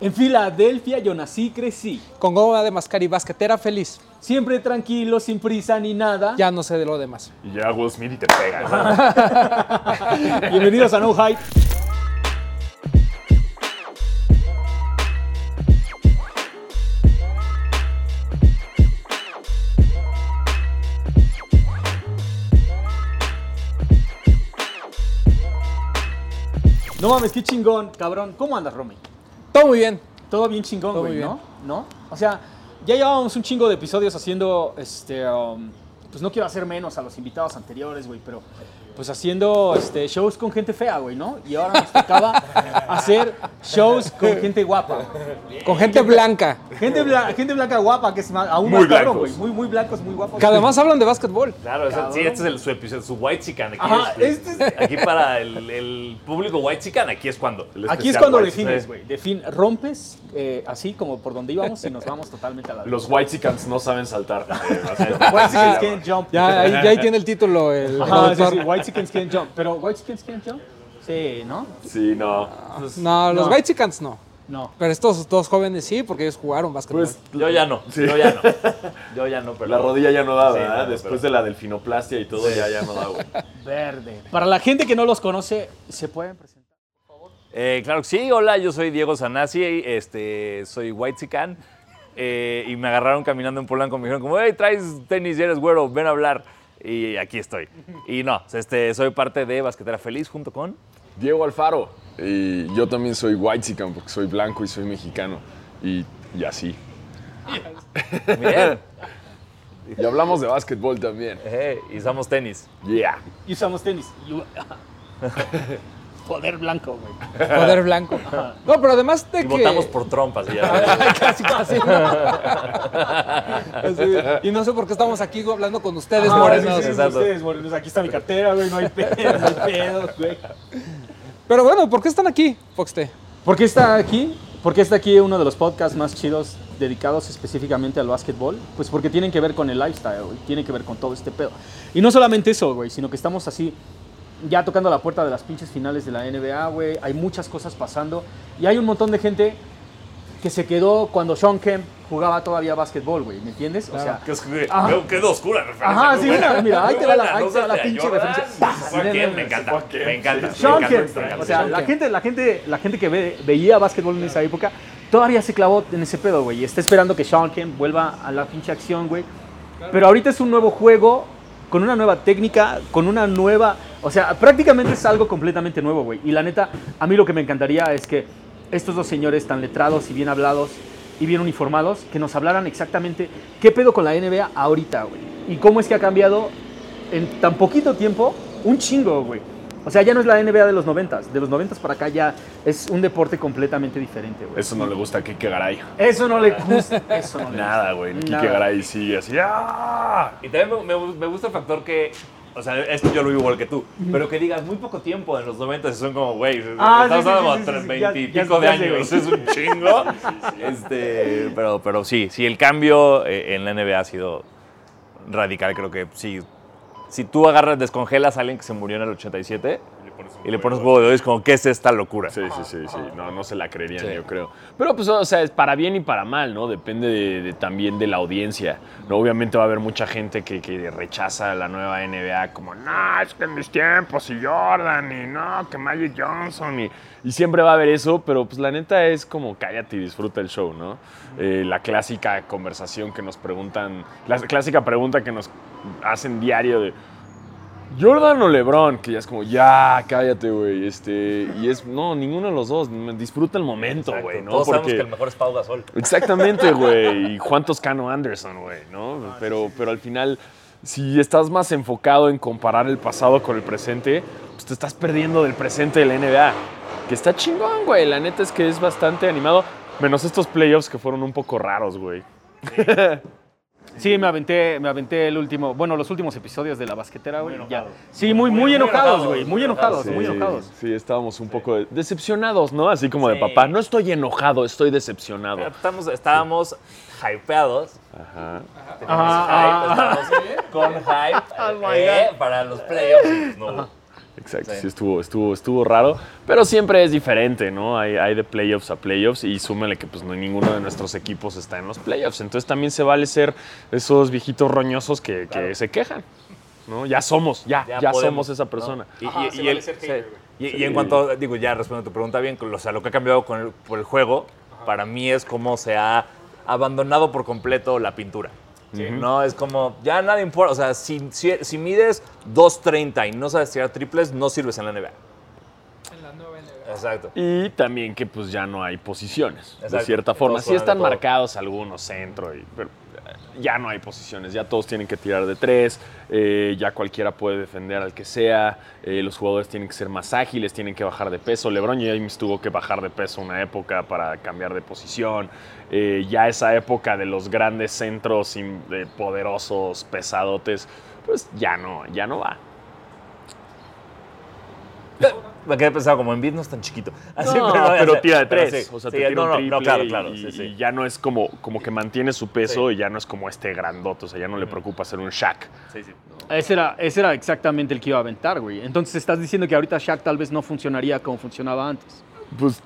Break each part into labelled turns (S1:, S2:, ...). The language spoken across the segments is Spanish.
S1: En Filadelfia yo nací y crecí.
S2: Con goma de mascar y basquetera feliz.
S1: Siempre tranquilo, sin prisa ni nada.
S2: Ya no sé de lo demás.
S3: Y llega Will Smith y te pega. ¿no?
S1: Bienvenidos a No Hype. No mames, qué chingón, cabrón. ¿Cómo andas, Romy?
S2: Todo muy bien.
S1: Todo bien chingón,
S2: Todo
S1: güey,
S2: muy
S1: ¿no? ¿No? O sea, ya llevábamos un chingo de episodios haciendo, este, um, pues no quiero hacer menos a los invitados anteriores, güey, pero pues haciendo este, shows con gente fea, güey, ¿no? Y ahora nos tocaba hacer shows con gente guapa.
S2: Con gente blanca.
S1: Gente, bla- gente blanca guapa, que es más, aún
S3: Muy
S1: más cabrón,
S3: blancos.
S1: güey. Muy, muy blancos, muy guapos.
S2: Que además hablan de básquetbol.
S4: Claro, o sea,
S1: Cabrón.
S4: sí, este es el, su episodio, su White Chican. Aquí,
S1: Ajá,
S4: es,
S1: este es-
S4: aquí para el, el público White Chican, aquí es cuando.
S3: El
S1: Aquí es
S3: especial
S1: cuando
S3: White
S1: defines, güey. Defin, rompes eh, así como por donde íbamos y nos vamos totalmente a la
S3: Los White Chickens no saben saltar. Eh, o sea,
S1: White Chickens Can't Jump.
S2: Ya ahí, ya ahí tiene el título el
S1: Ajá, sí,
S2: productor.
S1: sí, White Chickens Can't Jump. Pero White Chickens Can't Jump, sí, ¿no?
S3: Sí, no.
S2: No, los
S1: No.
S2: White Chickens no.
S1: No.
S2: Pero estos dos jóvenes sí, porque ellos jugaron básquetbol.
S3: Pues
S4: Yo ya no,
S3: Sí.
S4: yo ya no. Yo ya no, pero.
S3: la rodilla ya no da,
S4: Sí,
S3: ¿verdad?
S4: no,
S3: Después
S4: pero-
S3: de la delfinoplastia y todo, ya, ya no da, güey.
S1: Verde. Para la gente que no los conoce, ¿se pueden presentar?
S4: Eh, claro que sí, hola, yo soy Diego Sanasi, este, soy White Chican. eh, y me agarraron caminando en Polanco, me dijeron como, hey, traes tenis y eres güero, ven a hablar. Y aquí estoy. Y no, este, soy parte de Basquetera Feliz junto con...
S5: Diego Alfaro. Y yo también soy white porque soy blanco y soy mexicano. Y, y así.
S4: Bien.
S5: Y hablamos de básquetbol también.
S4: Y usamos tenis.
S5: Yeah.
S1: Y usamos tenis. Poder blanco, güey.
S2: Poder blanco. No, pero además de
S4: Y
S2: que.
S4: votamos por trompas. Y ya.
S2: casi, casi. Así, y no sé por qué estamos aquí hablando con ustedes,
S1: Ah,
S2: morenos.
S1: sí, sí, ustedes, morenos. Aquí está mi cartera, güey. No hay pedo, no hay pedo, güey.
S2: Pero bueno, ¿por qué están aquí, Foxte?
S1: ¿Por qué está aquí? Porque está aquí uno de los podcasts más chidos dedicados específicamente al básquetbol. Pues porque tienen que ver con el lifestyle, güey. Tienen que ver con todo este pedo. Y no solamente eso, güey, sino que estamos así ya tocando la puerta de las pinches finales de la NBA, güey. Hay muchas cosas pasando. Y hay un montón de gente que se quedó cuando Sean Kemp jugaba todavía básquetbol, güey. ¿Me entiendes? O sea,
S4: Que es
S1: Ajá.
S4: Quedó oscura referencia.
S1: Ajá, sí,
S4: buena,
S1: mira, mira, ahí te va la- ahí
S4: no
S1: te va la pinche referencia.
S4: Kemp, me encanta, me encanta.
S1: Sean
S4: me
S1: Kemp,
S4: encanta, me encanta.
S1: o sea,
S2: Sean
S1: la
S2: Kemp.
S1: gente, la gente, la gente que ve- veía básquetbol en esa época todavía se clavó en ese pedo, güey. y Está esperando que Sean Kemp vuelva a la pinche acción, güey. Pero ahorita es un nuevo juego con una nueva técnica, con una nueva, o sea, prácticamente es algo completamente nuevo, güey. Y la neta, a mí lo que me encantaría es que estos dos señores tan letrados y bien hablados y bien uniformados, que nos hablaran exactamente qué pedo con la NBA ahorita, güey. Y cómo es que ha cambiado en tan poquito tiempo un chingo, güey. O sea, ya no es la NBA de los 90 De los 90 para acá ya es un deporte completamente diferente, güey.
S5: Eso no le gusta a Kike Garay.
S1: Eso no le gusta. Eso no le
S3: Nada, güey. Kike Garay sigue así. ¡ah!
S4: Y también me, me- me gusta el factor que, o sea, esto yo lo vivo igual que tú, pero que digas muy poco tiempo en los 90 y son como, güey,
S1: Ah,
S4: estamos
S1: sí,
S4: hablando
S1: sí,
S4: como
S1: sí, sí,
S4: tres-
S1: ya-
S4: veintipico
S1: ya-
S4: de años, es un chingo. Este, pero, pero sí, sí, el cambio eh, en la NBA ha sido radical, creo que sí. Si tú agarras, descongelas a alguien que se murió en el 87 y le pones huevo de hoy, como, ¿qué es esta locura?
S5: Sí, sí, sí, sí. No, no se la creerían,
S4: Sí.
S5: yo creo. Pero pues, o sea, es para bien y para mal, ¿no? Depende de- de- también de la audiencia. ¿no? Obviamente va a haber mucha gente que, que rechaza la nueva NBA como, no, es que en mis tiempos y Jordan y no, que Magic Johnson y, y siempre va a haber eso, pero pues la neta es como cállate y disfruta el show, ¿no? Eh, la clásica conversación que nos preguntan, la clásica pregunta que nos hacen diario de, Jordan o LeBron, que ya es como, ya, cállate, güey. Este, y es, no, ninguno de los dos. Disfruta el momento, güey, ¿no?
S4: Todos sabemos que el mejor es Pau Gasol.
S5: Exactamente, güey. Y Juan Toscano Anderson, güey, ¿no? Pero, pero al final, si estás más enfocado en comparar el pasado con el presente, pues te estás perdiendo del presente de la NBA. Que está chingón, güey. La neta es que es bastante animado. Menos estos playoffs que fueron un poco raros, güey.
S1: Sí, me aventé, me aventé el último, bueno, los últimos episodios de la basquetera, güey. ya. Sí, muy, muy,
S4: Muy
S1: enojados, güey. Muy enojados,
S5: Sí,
S1: muy enojados.
S5: Sí, estábamos un poco de- decepcionados, ¿no? Así como de
S4: Sí.
S5: papá. No estoy enojado, estoy decepcionado.
S4: Estamos, estábamos hypeados.
S5: Ajá.
S4: Teníamos
S1: Ajá,
S4: hype, estábamos con hype eh, para los playoffs. y pues no.
S5: Exacto,
S4: Sí.
S5: sí, estuvo, estuvo, estuvo raro, pero siempre es diferente, ¿no? Hay, hay de playoffs a playoffs y súmale que pues no ninguno de nuestros equipos está en los playoffs, entonces también se vale ser esos viejitos roñosos que, que se quejan, ¿no? Ya somos, ya, ya,
S4: podemos,
S5: somos esa
S4: ¿no?
S5: persona.
S4: Y,
S1: Ajá,
S4: y-
S1: se
S4: y
S1: vale ser
S4: sí.
S1: hater,
S4: Y- y
S5: Sí.
S4: en cuanto, digo, ya respondiendo a tu pregunta bien, o sea, lo que ha cambiado con el, por el juego, para mí es cómo se ha abandonado por completo la pintura. No, es como, ya nada importa. O sea, si, si, si mides 2.30 y no sabes tirar triples, no sirves en la NBA.
S2: En la nueva NBA.
S4: Exacto.
S5: Y también que pues ya no hay posiciones, de
S4: Exacto.
S5: cierta forma. Sí
S4: de
S5: están marcados algunos centro, y, pero ya no hay posiciones, ya todos tienen que tirar de tres, eh, ya cualquiera puede defender al que sea, eh, los jugadores tienen que ser más ágiles, tienen que bajar de peso. LeBron James tuvo que bajar de peso una época para cambiar de posición. Eh, ya esa época de los grandes centros poderosos, pesadotes, pues ya no, ya no va.
S4: Me quedé pensado como en no es tan chiquito. Así,
S5: No,
S4: pero,
S5: tira de tres. o sea,
S4: sí,
S5: te tira
S4: no,
S5: un
S4: no,
S5: triple
S4: no, claro,
S5: y-
S4: claro.
S5: y,
S4: sí, sí.
S5: y ya no es como, como que mantiene su peso
S4: Sí.
S5: y ya no es como este grandote. O sea, ya no le preocupa ser un Shaq.
S4: Sí, sí.
S1: Ese era, ese era exactamente el que iba a aventar, güey. Entonces estás diciendo que ahorita Shaq tal vez no funcionaría como funcionaba antes.
S5: Pues,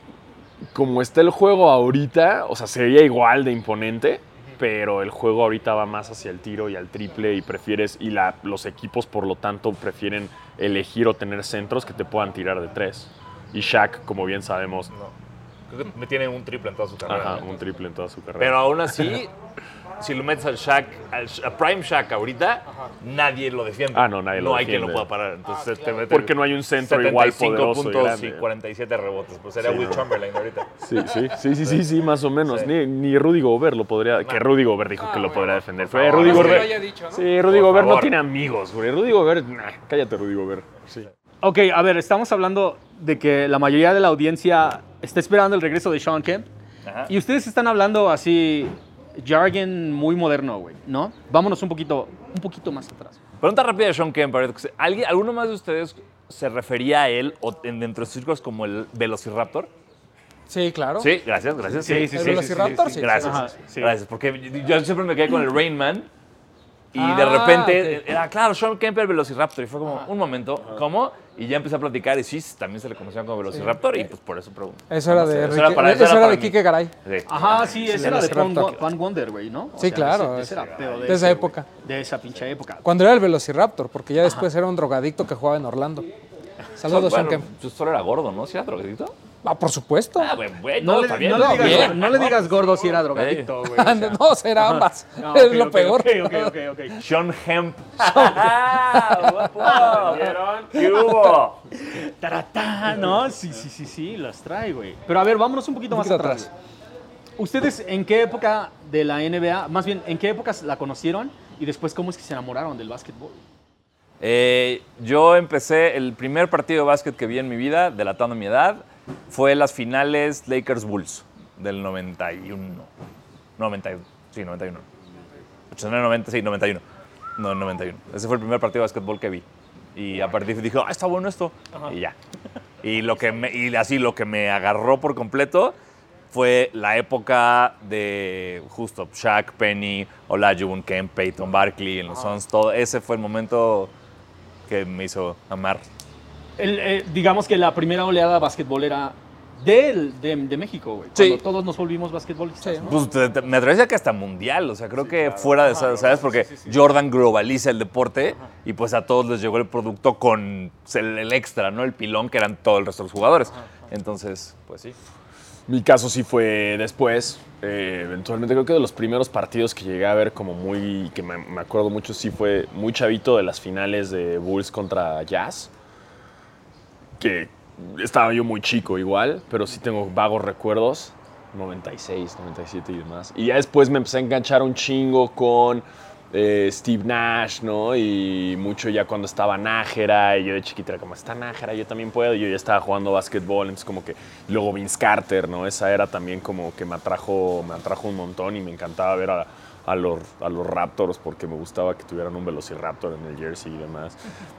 S5: como está el juego ahorita, o sea, sería igual de imponente, pero el juego ahorita va más hacia el tiro y al triple y prefieres, y la, los equipos, por lo tanto, prefieren elegir o tener centros que te puedan tirar de tres. Y Shaq, como bien sabemos.
S4: Creo que me tiene un triple en toda su carrera.
S5: ajá, un triple en toda su carrera.
S4: Pero aún así, si lo metes al Shaq, al a Prime Shaq ahorita, nadie lo defiende.
S5: Ah, no, nadie lo
S4: No hay quien lo
S5: defiende.
S4: pueda parar. Entonces te mete
S5: Porque no hay un centro igual
S4: 75
S5: poderoso y
S4: puntos
S5: grande.
S4: y 47 rebotes. Pues sería
S5: Sí,
S4: Will
S5: no.
S4: Chamberlain ahorita.
S5: Sí, sí, sí, sí, sí, sí, más o menos.
S4: Sí.
S5: Ni, ni Rudy Gobert lo podría. Que Rudy Gobert dijo que lo podría defender. Fue. Rudy
S4: No
S5: Gobert.
S2: ¿no?
S5: Sí, Rudy
S4: Por
S5: Gobert no tiene amigos, güey. Rudy Gobert, nah, cállate, Rudy Gobert. Sí.
S1: Ok, a ver, estamos hablando de que la mayoría de la audiencia está esperando el regreso de Sean Kemp.
S4: Ajá.
S1: Y ustedes están hablando así, jargon muy moderno, güey, ¿no? Vámonos un poquito, un poquito más atrás.
S4: Pregunta rápida de Sean Kemp. ¿Alguien, ¿Alguno más de ustedes se refería a él o en- dentro de sus círculos como el Velociraptor?
S2: Sí, claro.
S4: Sí, gracias, gracias.
S1: Sí, sí,
S2: ¿El
S1: sí,
S2: Velociraptor? Sí.
S4: Gracias.
S1: Ajá, sí.
S4: Gracias. Porque yo siempre me quedé con el Rain Man. Y de
S2: Ah,
S4: repente
S2: ok.
S4: era, claro, Sean Kemp el Velociraptor. Y fue como, un momento, ¿cómo? Y ya empecé a platicar y sí, también se le conocía como Velociraptor. Y pues por eso pregunto.
S2: Eso era de,
S4: eso
S2: Ricky-
S4: para-
S2: eso
S4: era
S2: era
S4: para
S2: de. Kike Garay.
S4: Sí.
S1: Ajá, sí, ese era de Pan, Wonder, güey, ¿no? O
S2: Sí,
S1: sea,
S2: claro,
S1: ese- ese era pedo
S2: de
S1: ese,
S2: esa época.
S1: De esa pinche época.
S2: Cuando era el Velociraptor, porque ya después era un drogadicto que jugaba en Orlando. Saludos, Sean
S4: Bueno,
S2: Kemp.
S4: pues solo era gordo, ¿no? ¿Sí era drogadito?
S2: Ah, por supuesto.
S4: Ah, güey, güey,
S1: No,
S4: no,
S1: le,
S4: bien.
S1: no le
S4: no,
S1: digas,
S4: bien.
S1: no le digas gordo si era drogadicto, güey. o sea.
S2: no, será ambas.
S1: Ah,
S2: es
S1: ok,
S2: lo
S1: ok,
S2: peor.
S1: Ok, ok, ok, ok.
S4: Sean Hemp. ¡Ah, ¿Vieron? ¿Qué hubo?
S1: Taratá, ¿no? Sí, sí, sí, sí, las trae, güey. Pero a ver, vámonos un poquito más atrás. ¿Ustedes en qué época de la NBA, más bien, en qué épocas la conocieron y después cómo es que se enamoraron del básquetbol?
S4: Eh, yo empecé, el primer partido de básquet que vi en mi vida, delatando mi edad, fue las finales Lakers-Bulls del 91. 91, sí, 91. 89, 90, sí, 91. No, 91. Ese fue el primer partido de básquetbol que vi. Y a partir de dije, ah, está bueno esto. Y ya. Y, lo que me, y así lo que me agarró por completo fue la época de justo Shaq, Penny, Olajuwon, Kemp, Peyton, Barkley en los Suns. Todo ese fue el momento que me hizo amar.
S1: El, eh, digamos que la primera oleada basquetbolera del- de, de México, güey.
S4: Sí.
S1: Cuando todos nos volvimos basquetbolistas, ¿no?
S4: Pues te- te- me atrevería que hasta mundial, o sea, creo que fuera de esa, ¿sabes? Porque Jordan globaliza el deporte y pues a todos les llegó el producto con el, el extra, ¿no? El pilón que eran todo el resto de los jugadores. Entonces, pues sí.
S5: Mi caso sí fue después. eh, eventualmente creo que de los primeros partidos que llegué a ver como muy, que me, me acuerdo mucho, sí fue muy chavito de las finales de Bulls contra Jazz. Que estaba yo muy chico igual, pero sí tengo vagos recuerdos. 96, 97 y demás. Y ya después me empecé a enganchar un chingo con eh, Steve Nash, ¿no? Y mucho ya cuando estaba Nájera, y yo de chiquita era como, está Nájera, yo también puedo. Y yo ya estaba jugando básquetbol, entonces como que... Luego Vince Carter, ¿no? Esa era también como que me atrajo, me atrajo un montón y me encantaba ver a, a los, a los Raptors porque me gustaba que tuvieran un Velociraptor en el jersey y demás.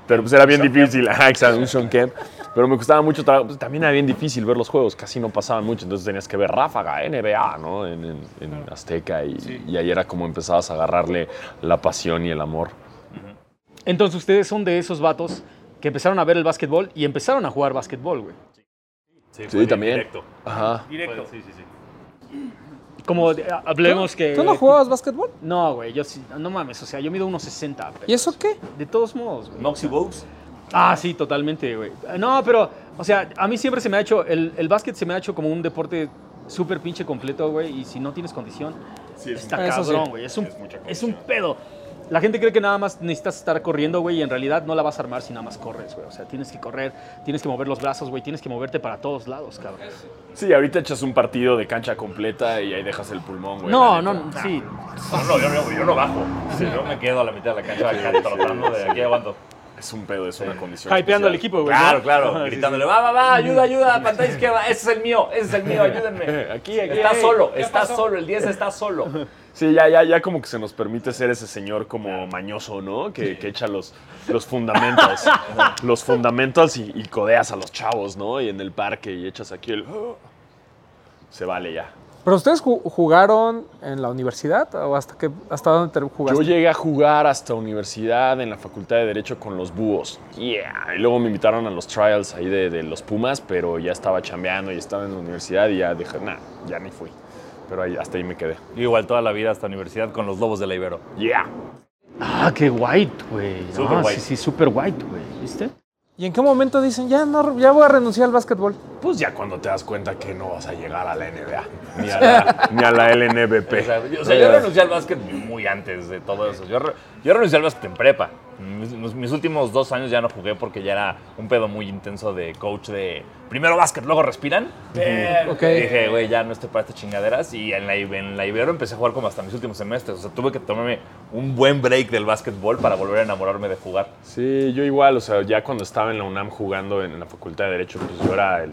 S5: Pero pues era bien difícil, ajá, exacto, un Sean Kemp. Pero me gustaba mucho, pues, también era bien difícil ver los juegos, casi no pasaban mucho, entonces tenías que ver Ráfaga, NBA, ¿no? En, en- en Azteca y, y ahí era como empezabas a agarrarle la pasión y el amor.
S1: Entonces ustedes son de esos vatos que empezaron a ver el básquetbol y empezaron a jugar básquetbol, güey.
S3: Sí,
S5: Sí, también.
S3: Directo.
S5: Ajá.
S1: Directo.
S3: Sí, sí, sí.
S1: Como hablemos que...
S2: ¿Tú no jugabas básquetbol?
S1: No, güey, yo sí, no mames, o sea, yo mido unos 60. pero-
S2: ¿Y eso qué?
S1: De todos modos, güey.
S3: Moxie Bogues.
S1: Ah, sí, totalmente, güey. No, pero, o sea, a mí siempre se me ha hecho, el, el básquet se me ha hecho como un deporte súper pinche completo, güey, y si no tienes condición, está cabrón,
S2: sí.
S1: güey. Es un,
S3: Es
S1: un pedo. La gente cree que nada más necesitas estar corriendo, güey, y en realidad no la vas a armar si nada más corres, güey. O sea, tienes que correr, tienes que mover los brazos, güey, tienes que moverte para todos lados, cabrón.
S5: Sí, ahorita echas un partido de cancha completa y ahí dejas el pulmón, güey.
S1: No, no, no, sí.
S3: No, no, yo, no- yo no bajo. Si no me quedo a la mitad de la cancha acá trotando de aquí aguanto.
S5: Es un pedo, es una condición.
S1: Hypeando al equipo, güey.
S3: Claro,
S1: ¿no?
S3: claro.
S1: Ajá, sí,
S3: gritándole, va, va, va, ayuda, ayuda, pantalla izquierda. Ese es el mío, ese es el mío, ayúdenme.
S5: Aquí, aquí.
S3: Está solo, está solo, el 10 está solo.
S5: Sí, ya, ya, ya como que se nos permite ser ese señor como mañoso, ¿no? Que, que echa los, los fundamentos. los fundamentos y, y codeas a los chavos, ¿no? Y en el parque y echas aquí el... Se vale ya.
S2: ¿Pero ustedes ju- jugaron en la universidad o hasta, que, hasta dónde te jugaste?
S5: Yo llegué a jugar hasta universidad en la Facultad de Derecho con los Búhos. Yeah. Y luego me invitaron a los trials ahí de, de los Pumas, pero ya estaba chambeando y estaba en la universidad y ya dije, nah, ya ni fui. Pero ahí, hasta ahí me quedé.
S4: Yo igual toda la vida hasta universidad con los Lobos de la Ibero.
S5: Yeah.
S1: Ah, qué white, güey.
S3: Super
S1: Ah,
S3: white.
S1: Sí, sí, super white, güey. ¿Viste?
S2: ¿Y en qué momento dicen, ya, no, ya voy a renunciar al básquetbol?
S5: Pues ya cuando te das cuenta que no vas a llegar a la NBA, ni a la, ni a la LNBP.
S4: O sea, yo, o sea, yo renuncié al básquet muy antes de todo eso. Yo renuncié al básquet en prepa. Mis, últimos dos años ya no jugué porque ya era un pedo muy intenso de coach de primero básquet, luego respiran. Eh. Dije, güey, ya no estoy para estas chingaderas. Y en la, I- en la Ibero empecé a jugar como hasta mis últimos semestres. O sea, tuve que tomarme un buen break del básquetbol para volver a enamorarme de jugar.
S5: Sí, yo igual, o sea, ya cuando estaba en la UNAM jugando en la Facultad de Derecho, pues yo era el,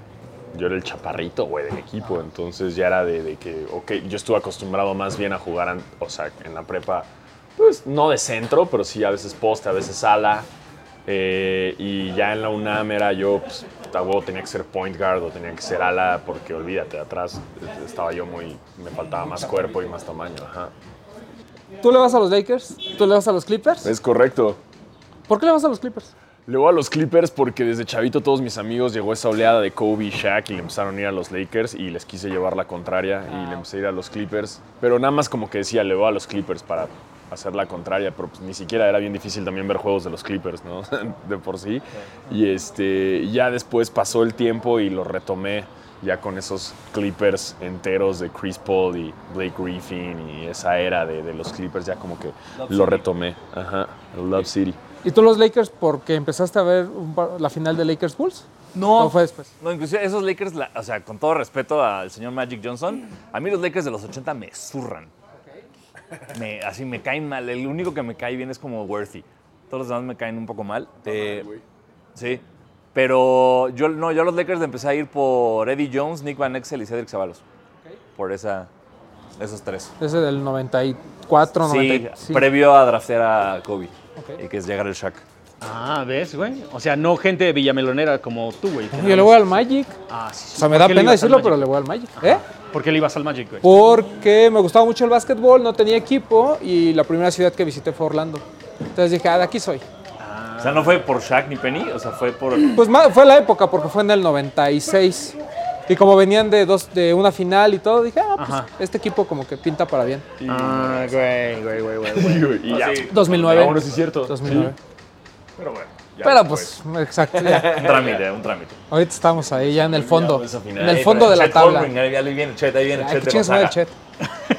S5: yo era el chaparrito, güey, del equipo. Entonces ya era de, de que, ok, yo estuve acostumbrado más bien a jugar, o sea, en la prepa, pues no de centro, pero sí a veces poste, a veces ala. Eh, y ya en la UNAM era yo, pues, a huevo tenía que ser point guard o tenía que ser ala, porque olvídate, atrás estaba yo muy, me faltaba más cuerpo y más tamaño, ajá.
S2: ¿Tú le vas a los Lakers? ¿Tú le vas a los Clippers?
S5: Es correcto.
S2: ¿Por qué le vas a los Clippers?
S5: Le voy a los Clippers porque desde chavito todos mis amigos llegó esa oleada de Kobe y Shaq y le empezaron a ir a los Lakers y les quise llevar la contraria y le empecé a ir a los Clippers. Pero nada más como que decía, le voy a los Clippers para hacer la contraria, pero pues ni siquiera era bien difícil también ver juegos de los Clippers, ¿no? de por sí. Y este, ya después pasó el tiempo y lo retomé ya con esos Clippers enteros de Chris Paul y Blake Griffin y esa era de, de los Clippers, ya como que lo retomé. Ajá, el Love City.
S2: ¿Y tú los Lakers porque empezaste a ver un par- la final de Lakers Bulls?
S4: No.
S2: ¿O fue después?
S4: No, inclusive esos Lakers, la- o sea, con todo respeto al señor Magic Johnson, a mí los Lakers de los 80 me zurran. Me, así me caen mal. El único que me cae bien es como Worthy. Todos los demás me caen un poco mal. Eh, sí. Pero yo, no, yo a los Lakers empecé a ir por Eddie Jones, Nick Van Exel y Cedric Ceballos. Por esa, esos tres.
S2: Ese del 94,
S4: Sí,
S2: 95.
S4: previo a draftear a Kobe. Y que es llegar el Shaq.
S1: Ah, ¿ves, güey? O sea, no gente de villamelonera como tú, güey.
S2: Yo le voy al Magic.
S1: Ah, sí, sí.
S2: O sea, me
S1: ¿Por
S2: da pena decirlo,
S1: Magic?
S2: pero le voy al Magic. ¿Eh?
S1: ¿Por qué le ibas al Magic, güey?
S2: Porque me gustaba mucho el básquetbol, no tenía equipo y la primera ciudad que visité fue Orlando. Entonces dije, ah, de aquí soy.
S4: O sea, no fue por Shaq ni Penny, o sea, fue por...
S2: Pues fue la época, porque fue en el 96. Y como venían de dos de una final y todo, dije, ah, pues
S1: Ajá.
S2: este equipo como que pinta para bien.
S1: Ah, güey, güey, güey, güey.
S5: Y ya.
S2: 2009.
S5: Ah, bueno, sí es cierto.
S2: 2009.
S5: Pero bueno. ya
S2: Pero pues, exacto. ya.
S4: Un trámite, un trámite.
S2: Ahorita estamos ahí ya en el fondo. En el fondo de la tabla.
S4: Ahí viene Chet, ahí viene Chet
S2: el
S4: Gonzaga.
S2: Chet.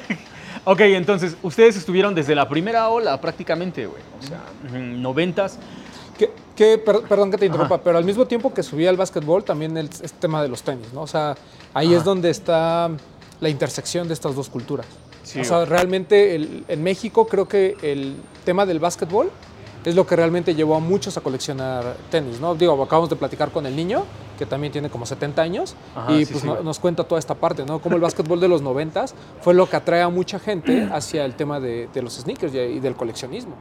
S1: Ok, entonces, ustedes estuvieron desde la primera ola prácticamente, güey. O sea, noventas.
S2: Que, que- per- perdón que te interrumpa, pero al mismo tiempo que subí al básquetbol, también el, este tema de los tenis, ¿no? O sea, ahí es donde está la intersección de estas dos culturas. o sea, realmente el- en México creo que el tema del básquetbol es lo que realmente llevó a muchos a coleccionar tenis, ¿no? Digo, acabamos de platicar con el niño, que también tiene como 70 años,
S1: Ajá,
S2: y
S1: sí,
S2: pues
S1: sí,
S2: no-
S1: güey.
S2: nos cuenta toda esta parte, ¿no? Cómo el básquetbol de los 90 fue lo que atrae a mucha gente hacia el tema de, de los sneakers y, y del coleccionismo.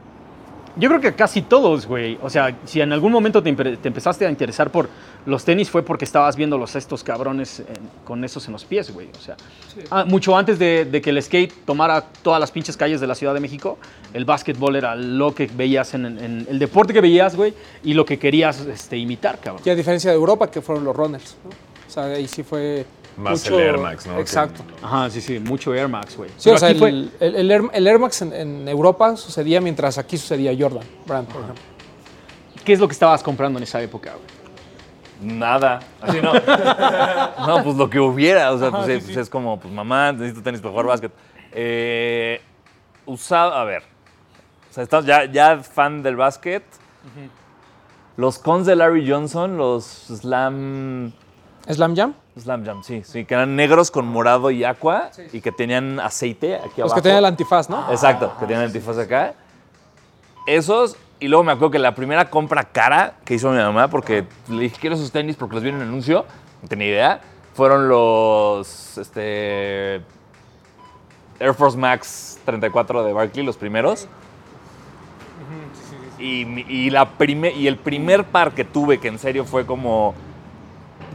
S1: Yo creo que casi todos, güey. O sea, si en algún momento te, empe- te empezaste a interesar por los tenis fue porque estabas viendo los estos cabrones en- con esos en los pies, güey. O sea, ah, mucho antes de, de que el skate tomara todas las pinches calles de la Ciudad de México, el básquetbol era lo que veías en, en- el deporte que veías, güey, y lo que querías este, imitar, cabrón.
S2: Y a diferencia de Europa, que fueron los runners. ¿no? O sea, ahí sí fue.
S5: Más
S2: mucho-
S5: el Air Max, ¿no?
S2: Exacto.
S1: Ajá, sí, sí, mucho Air Max, güey.
S2: Sí,
S1: Pero
S2: o sea,
S1: aquí
S2: el,
S1: fue-
S2: el- el Air, el Air Max en, en Europa sucedía mientras aquí sucedía Jordan Brand, por ejemplo.
S1: ¿Qué es lo que estabas comprando en esa época, güey?
S4: Nada. Así no. no, pues lo que hubiera. O sea, pues, es, pues, es como, pues mamá, necesito tenis para jugar básquet. Eh, usaba, a ver. O sea, estás ya, ya fan del básquet. Los cons de Larry Johnson, los Slam.
S2: ¿Slam Jam?
S4: Slam Jam, sí, sí, que eran negros con morado y aqua y que tenían aceite aquí
S2: Los
S4: abajo.
S2: que tenían el antifaz, ¿no?
S4: Exacto, que tenían antifaz acá. Esos, y luego me acuerdo que la primera compra cara que hizo mi mamá, porque le dije, quiero esos tenis porque los vi en el anuncio, no tenía idea, fueron los este, Air Force Max 34 de Barkley, los primeros. Y la prime- y el primer par que tuve, que en serio fue como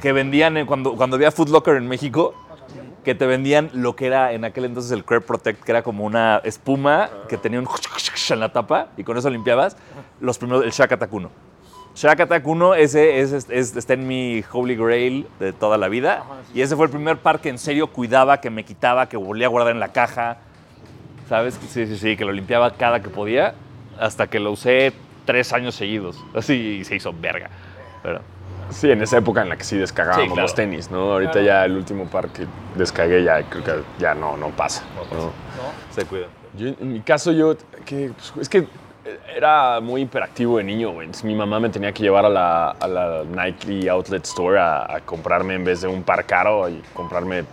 S4: que vendían en- cuando, cuando había Foot Locker en México, que te vendían lo que era en aquel entonces el Crep Protect, que era como una espuma que tenía un en la tapa y con eso limpiabas. Los primeros, el Shack Attack 1. Shack Attack 1, ese es, es- es- está en mi Holy Grail de toda la vida. Y ese fue el primer par que en serio cuidaba, que me quitaba, que volvía a guardar en la caja. ¿Sabes? Sí, sí, sí, que lo limpiaba cada que podía, hasta que lo usé tres años seguidos. Así se hizo verga. Pero,
S5: Sí, en esa época en la que sí descargábamos
S4: Sí, claro.
S5: los tenis, ¿no? Ahorita ya el último par que descargué ya creo que ya no, no pasa. ¿no?
S4: se cuida.
S5: Yo, en mi caso, yo, que, pues, es que era muy hiperactivo de niño, güey. Entonces, mi mamá me tenía que llevar a la, a la Nike Outlet Store a, a comprarme en vez de un par caro y comprarme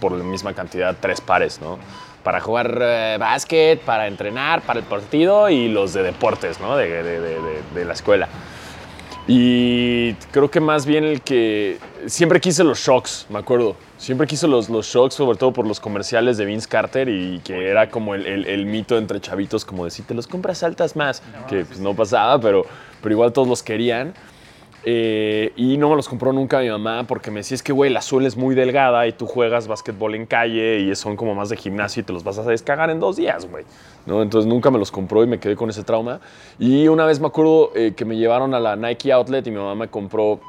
S5: por la misma cantidad tres pares, ¿no? Para jugar eh, básquet, para entrenar, para el partido y los de deportes, ¿no? De, de- de- de- de la escuela. Y creo que más bien el que siempre quise los shocks, me acuerdo. Siempre quise los, los shocks, sobre todo por los comerciales de Vince Carter y que era como el, el- el mito entre chavitos, como de si te los compras saltas más, que pues no pasaba, pero, pero igual todos los querían. Eh, y no me los compró nunca mi mamá porque me decía, es que, güey, la suela es muy delgada y tú juegas básquetbol en calle y son como más de gimnasio y te los vas a descagar en dos días, güey. ¿No? Entonces nunca me los compró y me quedé con ese trauma. Y una vez me acuerdo eh, que me llevaron a la Nike Outlet y mi mamá me compró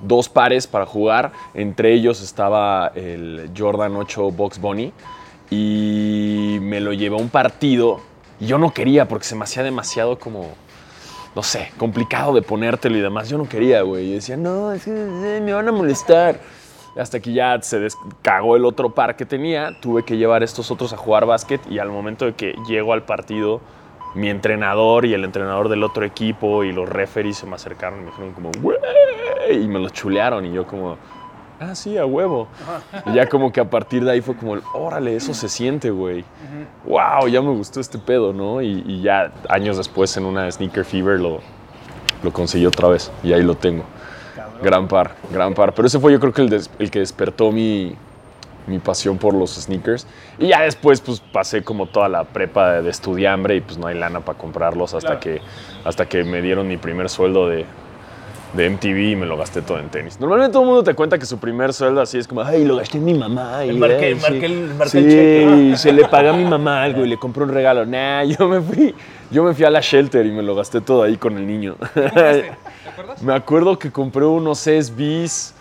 S5: dos pares para jugar. Entre ellos estaba el Jordan 8 Box Bunny y me lo llevé a un partido. Y yo no quería porque se me hacía demasiado como no sé, complicado de ponértelo y demás. Yo no quería, güey. Y decía, no, es que eh, me van a molestar. Hasta que ya se descagó el otro par que tenía, tuve que llevar estos otros a jugar básquet y al momento de que llego al partido, mi entrenador y el entrenador del otro equipo y los referees se me acercaron y me dijeron como, güey, y me los chulearon y yo como, ah, sí, a huevo. Y ya como que a partir de ahí fue como, órale, eso se siente, güey. Wow, ya me gustó este pedo, ¿no? Y, y ya años después en una Sneaker Fever lo, lo conseguí otra vez y ahí lo tengo. Gran par, gran par. Pero ese fue yo creo que el, des- el que despertó mi, mi pasión por los sneakers. Y ya después pues pasé como toda la prepa de, de estudiambre y pues no hay lana para comprarlos hasta, que, hasta que me dieron mi primer sueldo de, de MTV y me lo gasté todo en tenis. Normalmente todo el mundo te cuenta que su primer sueldo así es como, ay, lo gasté en mi mamá. Y,
S4: Marqué-
S5: ay,
S4: marqué
S5: sí.
S4: el- marqué
S5: Sí,
S4: el cheque".
S5: y se le paga a mi mamá algo y le compré un regalo. Nah, yo me fui, yo me fui a la shelter y me lo gasté todo ahí con el niño. me acuerdo que compré unos SBs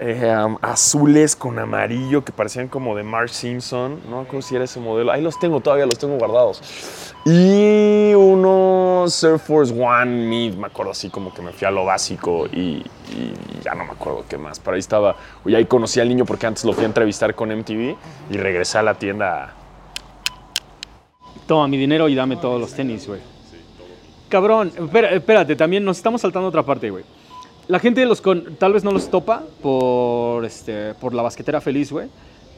S5: eh, azules con amarillo que parecían como de Mark Simpson. No me si era ese modelo. Ahí los tengo todavía, los tengo guardados. Y unos Air Force One Mid, me acuerdo así como que me fui a lo básico y, ya no me acuerdo qué más. Pero ahí estaba, y ahí conocí al niño porque antes lo fui a entrevistar con MTV y regresé a la tienda.
S1: Toma mi dinero y dame todos los tenis, güey. Cabrón, espérate, también nos estamos saltando otra parte, güey. La gente los con- tal vez no los topa por, este, por la basquetera feliz, güey.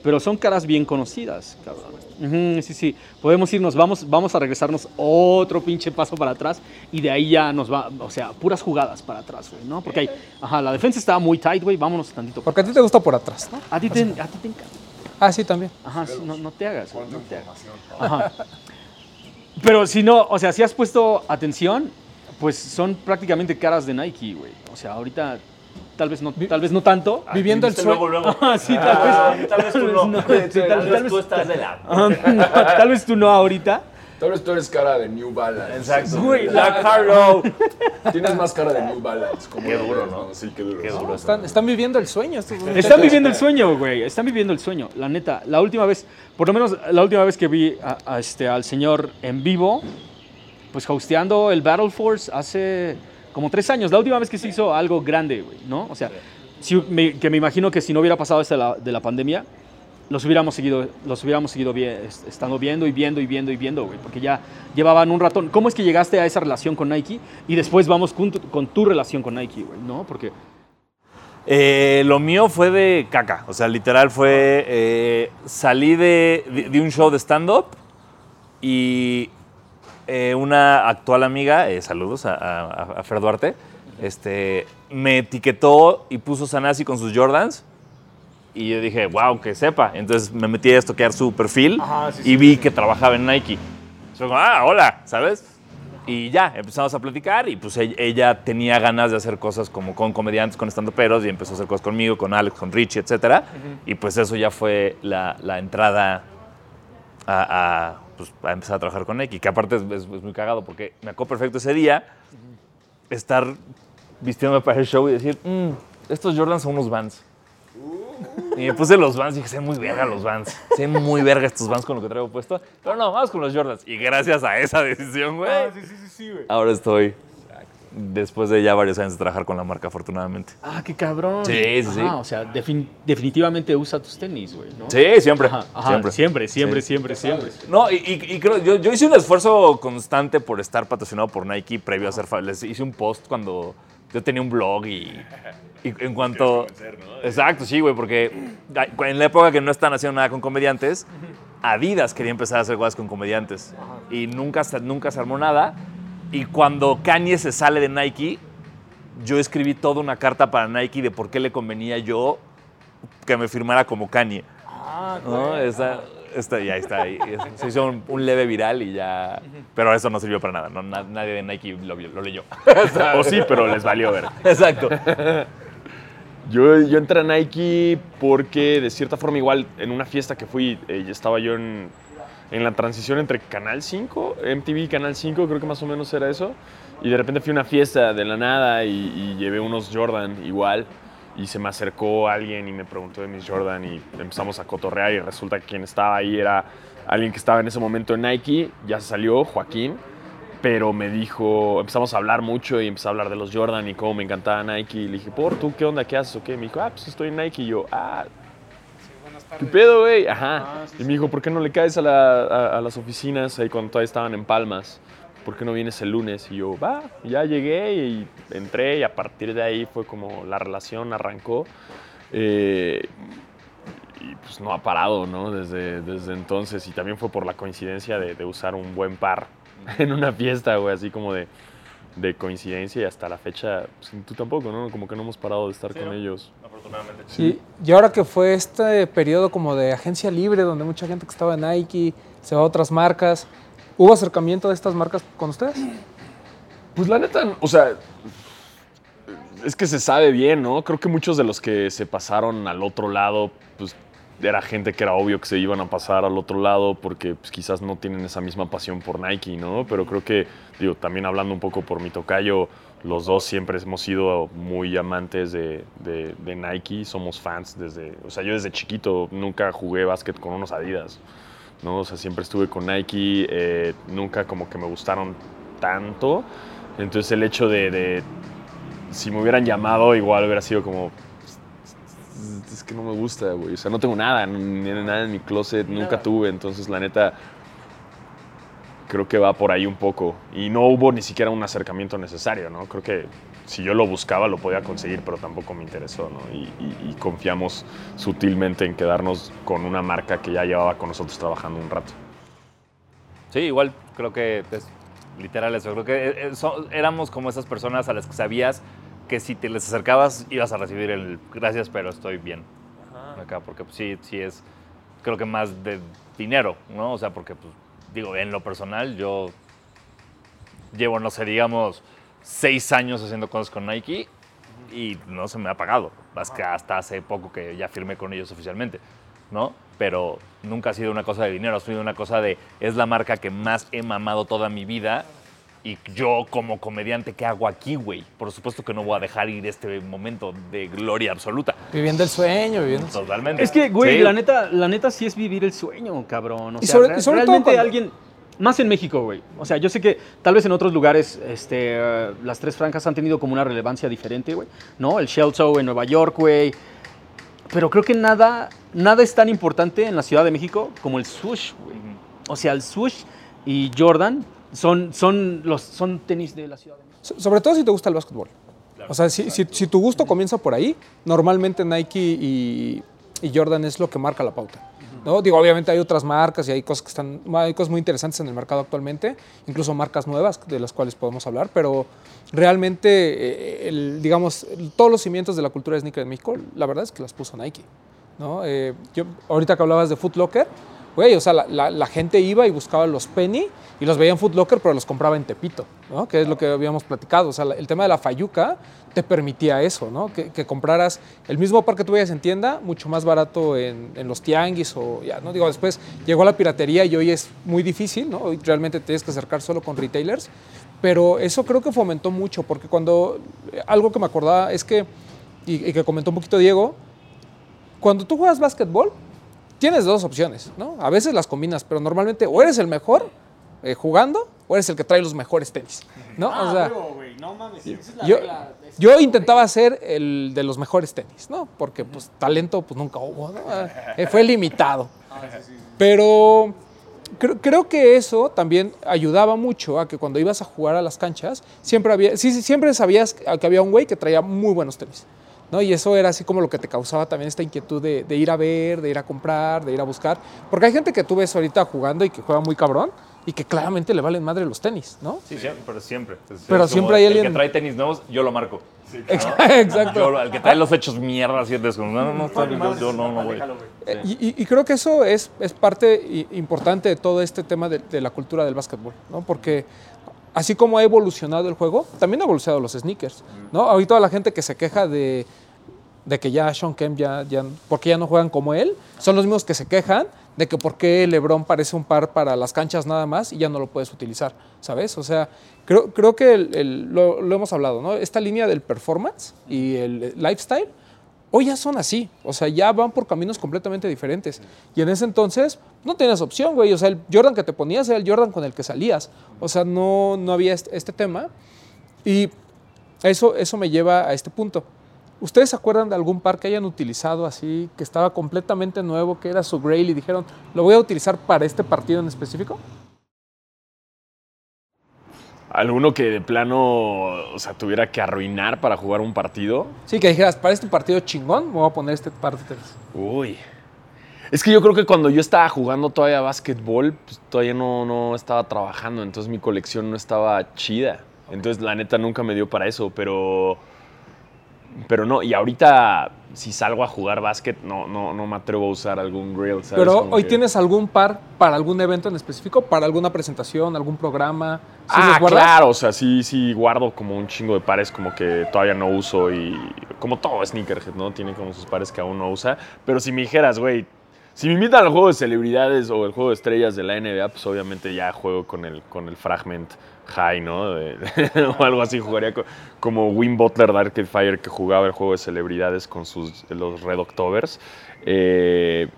S1: Pero son caras bien conocidas, cabrón. Sí, sí. Podemos irnos, vamos, vamos a regresarnos otro pinche paso para atrás y de ahí ya nos va, o sea, puras jugadas para atrás, güey, ¿no? Porque hay, ajá, la defensa estaba muy tight, güey, vámonos tantito.
S2: Porque a ti te gusta por atrás, ¿no?
S1: A ti te, a ti te encanta.
S2: Ah, sí, también.
S1: Ajá, sí, no, no te hagas, güey, no te hagas. Ajá. Pero si no, o sea, si has puesto atención, pues son prácticamente caras de Nike, güey. O sea, ahorita tal vez no, tal vez no tanto.
S2: Viviendo el sueño.
S3: luego, luego.
S1: Ah, sí, tal
S3: Ah,
S1: vez.
S3: tal vez tú no.
S1: sí, tal,
S3: vez tú estás de la...
S1: Ah, tal vez tú no ahorita.
S6: Tal vez tú eres cara de New Balance.
S3: Exacto.
S1: Güey,
S3: la Carlo.
S6: Tienes más cara de New Balance. Como
S3: Qué duro,
S6: ves,
S3: ¿no?
S6: Sí, qué duro.
S3: Qué duro.
S2: Están, están viviendo el sueño estos
S1: Están viviendo el sueño, güey. Están viviendo el sueño, la neta. La última vez, por lo menos la última vez que vi a, a este, al señor en vivo, pues hosteando el Battle Force hace como tres años. La última vez que se hizo algo grande, güey, ¿no? O sea, me- que me imagino que si no hubiera pasado esto de la, de la pandemia, los hubiéramos seguido, los hubiéramos seguido estando viendo y viendo y viendo y viendo, güey, porque ya llevaban un ratón. ¿Cómo es que llegaste a esa relación con Nike? Y después vamos con tu, con tu relación con Nike, güey, ¿no? Porque
S4: Eh, lo mío fue de caca. O sea, literal fue. eh, salí de, de- de un show de stand-up y eh, una actual amiga, eh, saludos a, a- a Fer Duarte, este, me etiquetó y puso Sanasi con sus Jordans. Y yo dije, wow, que sepa. Entonces me metí a estoquear su perfil y vi que trabajaba en Nike. Fue como, ah, hola, ¿sabes? Y ya, empezamos a platicar y pues ella, ella tenía ganas de hacer cosas como con comediantes, con peros y empezó a hacer cosas conmigo, con Alex, con Richie, etc. Y pues eso ya fue la, la entrada a, a, pues, a empezar a trabajar con Nike, que aparte es, es- es muy cagado porque me acuerdo perfecto ese día estar vistiéndome para el show y decir, "Mm, estos Jordans son unos Vans. Y me puse los Vans y dije, sé muy verga los Vans. Sé muy verga estos Vans con lo que traigo puesto. Pero no, vamos con los Jordans. Y gracias a esa decisión, güey. Ahora estoy, después de ya varios años de trabajar con la marca, afortunadamente.
S1: Ah, qué cabrón.
S4: Sí, sí, sí.
S1: Ah, o sea, defin- definitivamente usa tus tenis, güey, ¿no?
S4: Sí, siempre.
S1: Ajá, ajá,
S4: siempre.
S1: siempre, siempre,
S4: Sí.
S1: siempre, siempre.
S4: No, y, y- y creo, yo, yo hice un esfuerzo constante por estar patrocinado por Nike previo a ser fa- Les hice un post cuando yo tenía un blog y, y en cuanto... Exacto, sí, güey, porque en la época que no están haciendo nada con comediantes, Adidas quería empezar a hacer cosas con comediantes y nunca, nunca se armó nada. Y cuando Kanye se sale de Nike, yo escribí toda una carta para Nike de por qué le convenía yo que me firmara como Kanye. ¿no? Esa, esta- ya está ahí. Se hizo un, un leve viral y ya. Pero eso no sirvió para nada. no, na- nadie de Nike lo, leyó.
S5: O sí, pero les valió ver.
S4: Exacto.
S5: Yo, yo entré a Nike porque, de cierta forma, igual en una fiesta que fui, eh, estaba yo en, en la transición entre Canal 5, MTV y Canal 5, creo que más o menos era eso. Y de repente fui a una fiesta de la nada y, y llevé unos Jordan igual. Y se me acercó alguien y me preguntó de mis Jordan y empezamos a cotorrear y resulta que quien estaba ahí era alguien que estaba en ese momento en Nike, ya se salió, Joaquín pero me dijo, empezamos a hablar mucho y empezó a hablar de los Jordan y cómo me encantaba Nike. Y le dije, ¿por tú qué onda? ¿Qué haces? ¿O qué? Me dijo, ah, pues estoy en Nike. Y yo, ah, ¿qué pedo, güey? Ajá. y me dijo, ¿por qué no le caes a, la- a- a las oficinas ahí cuando todavía estaban en Palmas? ¿Por qué no vienes el lunes? Y yo, va, ya llegué y entré y a partir de ahí fue como la relación arrancó. Eh, y pues no ha parado, ¿no? Desde, desde entonces. Y también fue por la coincidencia de, de usar un buen par en una fiesta, güey, así como de, de coincidencia y hasta la fecha, pues, tú tampoco, ¿no? Como que no hemos parado de estar con ellos.
S3: Afortunadamente.
S2: Y, y ahora que fue este periodo como de agencia libre, donde mucha gente que estaba en Nike se va a otras marcas, ¿hubo acercamiento de estas marcas con ustedes?
S5: Pues la neta, o sea, es que se sabe bien, ¿no? Creo que muchos de los que se pasaron al otro lado, pues era gente que era obvio que se iban a pasar al otro lado porque pues, quizás no tienen esa misma pasión por Nike, ¿no? Pero creo que, digo, también hablando un poco por mi tocayo, los dos siempre hemos sido muy amantes de, de- Nike, somos fans desde, o sea, yo desde chiquito nunca jugué básquet con unos Adidas, ¿no? O sea, siempre estuve con Nike, eh, nunca como que me gustaron tanto. Entonces el hecho de- si me hubieran llamado, igual hubiera sido como, es que no me gusta, güey. O sea, no tengo nada, ni nada en mi closet, nunca tuve. Entonces, la neta, creo que va por ahí un poco. Y no hubo ni siquiera un acercamiento necesario, ¿no? Creo que si yo lo buscaba, lo podía conseguir, pero tampoco me interesó, ¿no? Y, y- y confiamos sutilmente en quedarnos con una marca que ya llevaba con nosotros trabajando un rato.
S4: Sí, igual creo que es literal eso. Creo que eh, eh, so- éramos como esas personas a las que sabías que si te les acercabas ibas a recibir el gracias, pero estoy bien. Acá, porque pues, sí, sí es, creo que más de dinero, ¿no? O sea, porque pues, digo, en lo personal, yo llevo, no sé, digamos, seis años haciendo cosas con Nike y no se me ha pagado. Más que hasta hace poco que ya firmé con ellos oficialmente, ¿no? Pero nunca ha sido una cosa de dinero, ha sido una cosa de, es la marca que más he mamado toda mi vida y yo como comediante, ¿qué hago aquí, güey? Por supuesto que no voy a dejar ir este momento de gloria absoluta.
S2: Viviendo el sueño, viviendo el sueño.
S4: Totalmente.
S1: Es que, güey,
S4: Sí.
S1: la neta, la neta sí es vivir el sueño, cabrón. O
S2: Y
S1: sea,
S2: sobre- y
S1: re-
S2: sobre todo cuando-
S1: alguien, más en México, güey. O sea, yo sé que tal vez en otros lugares este, eh, las tres franjas han tenido como una relevancia diferente, güey. ¿No? El Shell Show en Nueva York, güey. Pero creo que nada, nada es tan importante en la Ciudad de México como el swoosh, güey. O sea, el swoosh y Jordan son, son, los, son tenis de la Ciudad de México.
S2: So- Sobre todo si te gusta el básquetbol. o sea, si, si- si tu gusto comienza por ahí, normalmente Nike y, y Jordan es lo que marca la pauta. ¿no? Digo, obviamente hay otras marcas y hay cosas que están, hay cosas muy interesantes en el mercado actualmente, incluso marcas nuevas de las cuales podemos hablar, pero realmente, eh, el- digamos, el- todos los cimientos de la cultura de sneaker en México, la verdad es que las puso Nike. ¿no? Eh, yo, ahorita que hablabas de Foot Locker, güey, o sea, la, la- la gente iba y buscaba los Penny y los veía en Foot Locker, pero los compraba en Tepito, ¿no? Que es lo que habíamos platicado. O sea, el tema de la Fayuca te permitía eso, ¿no? Que, que compraras el mismo par que tú veías en tienda, mucho más barato en, en los tianguis o ya, ¿no? Digo, después llegó la piratería y hoy es muy difícil, ¿no? Hoy realmente te tienes que acercar solo con retailers, pero eso creo que fomentó mucho, porque cuando, algo que me acordaba es que, y, y que comentó un poquito Diego, cuando tú juegas básquetbol, tienes dos opciones, ¿no? A veces las combinas, pero normalmente o eres el mejor eh, jugando o eres el que trae los mejores tenis, ¿no? o sea, yo, yo intentaba ser el de los mejores tenis, ¿no? Porque pues talento pues nunca hubo, ¿no? Eh, fue limitado. Pero creo, creo que eso también ayudaba mucho a que cuando ibas a jugar a las canchas, siempre había, sí, siempre sabías que había un güey que traía muy buenos tenis. ¿No? Y eso era así como lo que te causaba también esta inquietud de, de ir a ver, de ir a comprar, de ir a buscar. Porque hay gente que tú ves ahorita jugando y que juega muy cabrón y que claramente le valen madre los tenis, ¿no?
S4: Sí, siempre, pero siempre. Es
S2: Pero siempre hay
S4: El
S2: alguien-
S4: que trae tenis nuevos, yo lo marco.
S2: Exacto.
S4: Yo, el que trae los hechos mierda, así es como, no, no, no, está bien, yo, yo no, no voy.
S2: Eh, Y, y- y creo que eso es, es parte importante de todo este tema de, de la cultura del básquetbol, ¿no? Porque así como ha evolucionado el juego, también ha evolucionado los sneakers, ¿no? Ahorita la gente que se queja de, de que ya Sean Kemp ya, ya, porque ya no juegan como él, son los mismos que se quejan de que por qué LeBron parece un par para las canchas nada más y ya no lo puedes utilizar, ¿sabes? O sea, creo, creo que el- el- lo, lo hemos hablado, ¿no? Esta línea del performance y el lifestyle hoy ya son así, o sea, ya van por caminos completamente diferentes. Y en ese entonces no tenías opción, güey, o sea, el Jordan que te ponías era el Jordan con el que salías, o sea, no, no había este, este tema. Y eso, eso me lleva a este punto. ¿Ustedes se acuerdan de algún par que hayan utilizado así, que estaba completamente nuevo, que era su Grail y dijeron, lo voy a utilizar para este partido en específico?
S5: Alguno que de plano, o sea, tuviera que arruinar para jugar un partido.
S2: Sí, que dijeras, para este partido chingón, me voy a poner este par de tenis.
S5: Uy. Es que yo creo que cuando yo estaba jugando todavía básquetbol, pues todavía no, no estaba trabajando, entonces mi colección no estaba chida. Entonces la neta nunca me dio para eso, pero... Pero no, y ahorita si salgo a jugar básquet, no, no, no me atrevo a usar algún grill, ¿sabes?
S2: Pero
S5: Como
S2: hoy
S5: que-
S2: tienes algún par para algún evento en específico, para alguna presentación, algún programa. ¿Sí
S5: ah, claro, o sea, sí, sí guardo como un chingo de pares como que todavía no uso y como todo sneakerhead, ¿no? Tiene como sus pares que aún no usa. Pero si me dijeras, güey, si me invitan al juego de celebridades o el juego de estrellas de la NBA, pues obviamente ya juego con el, con el Fragment High, ¿no? O algo así, jugaría co- como Win Butler Arcade Fire que jugaba el juego de celebridades con sus, los Red Octobers. Eh,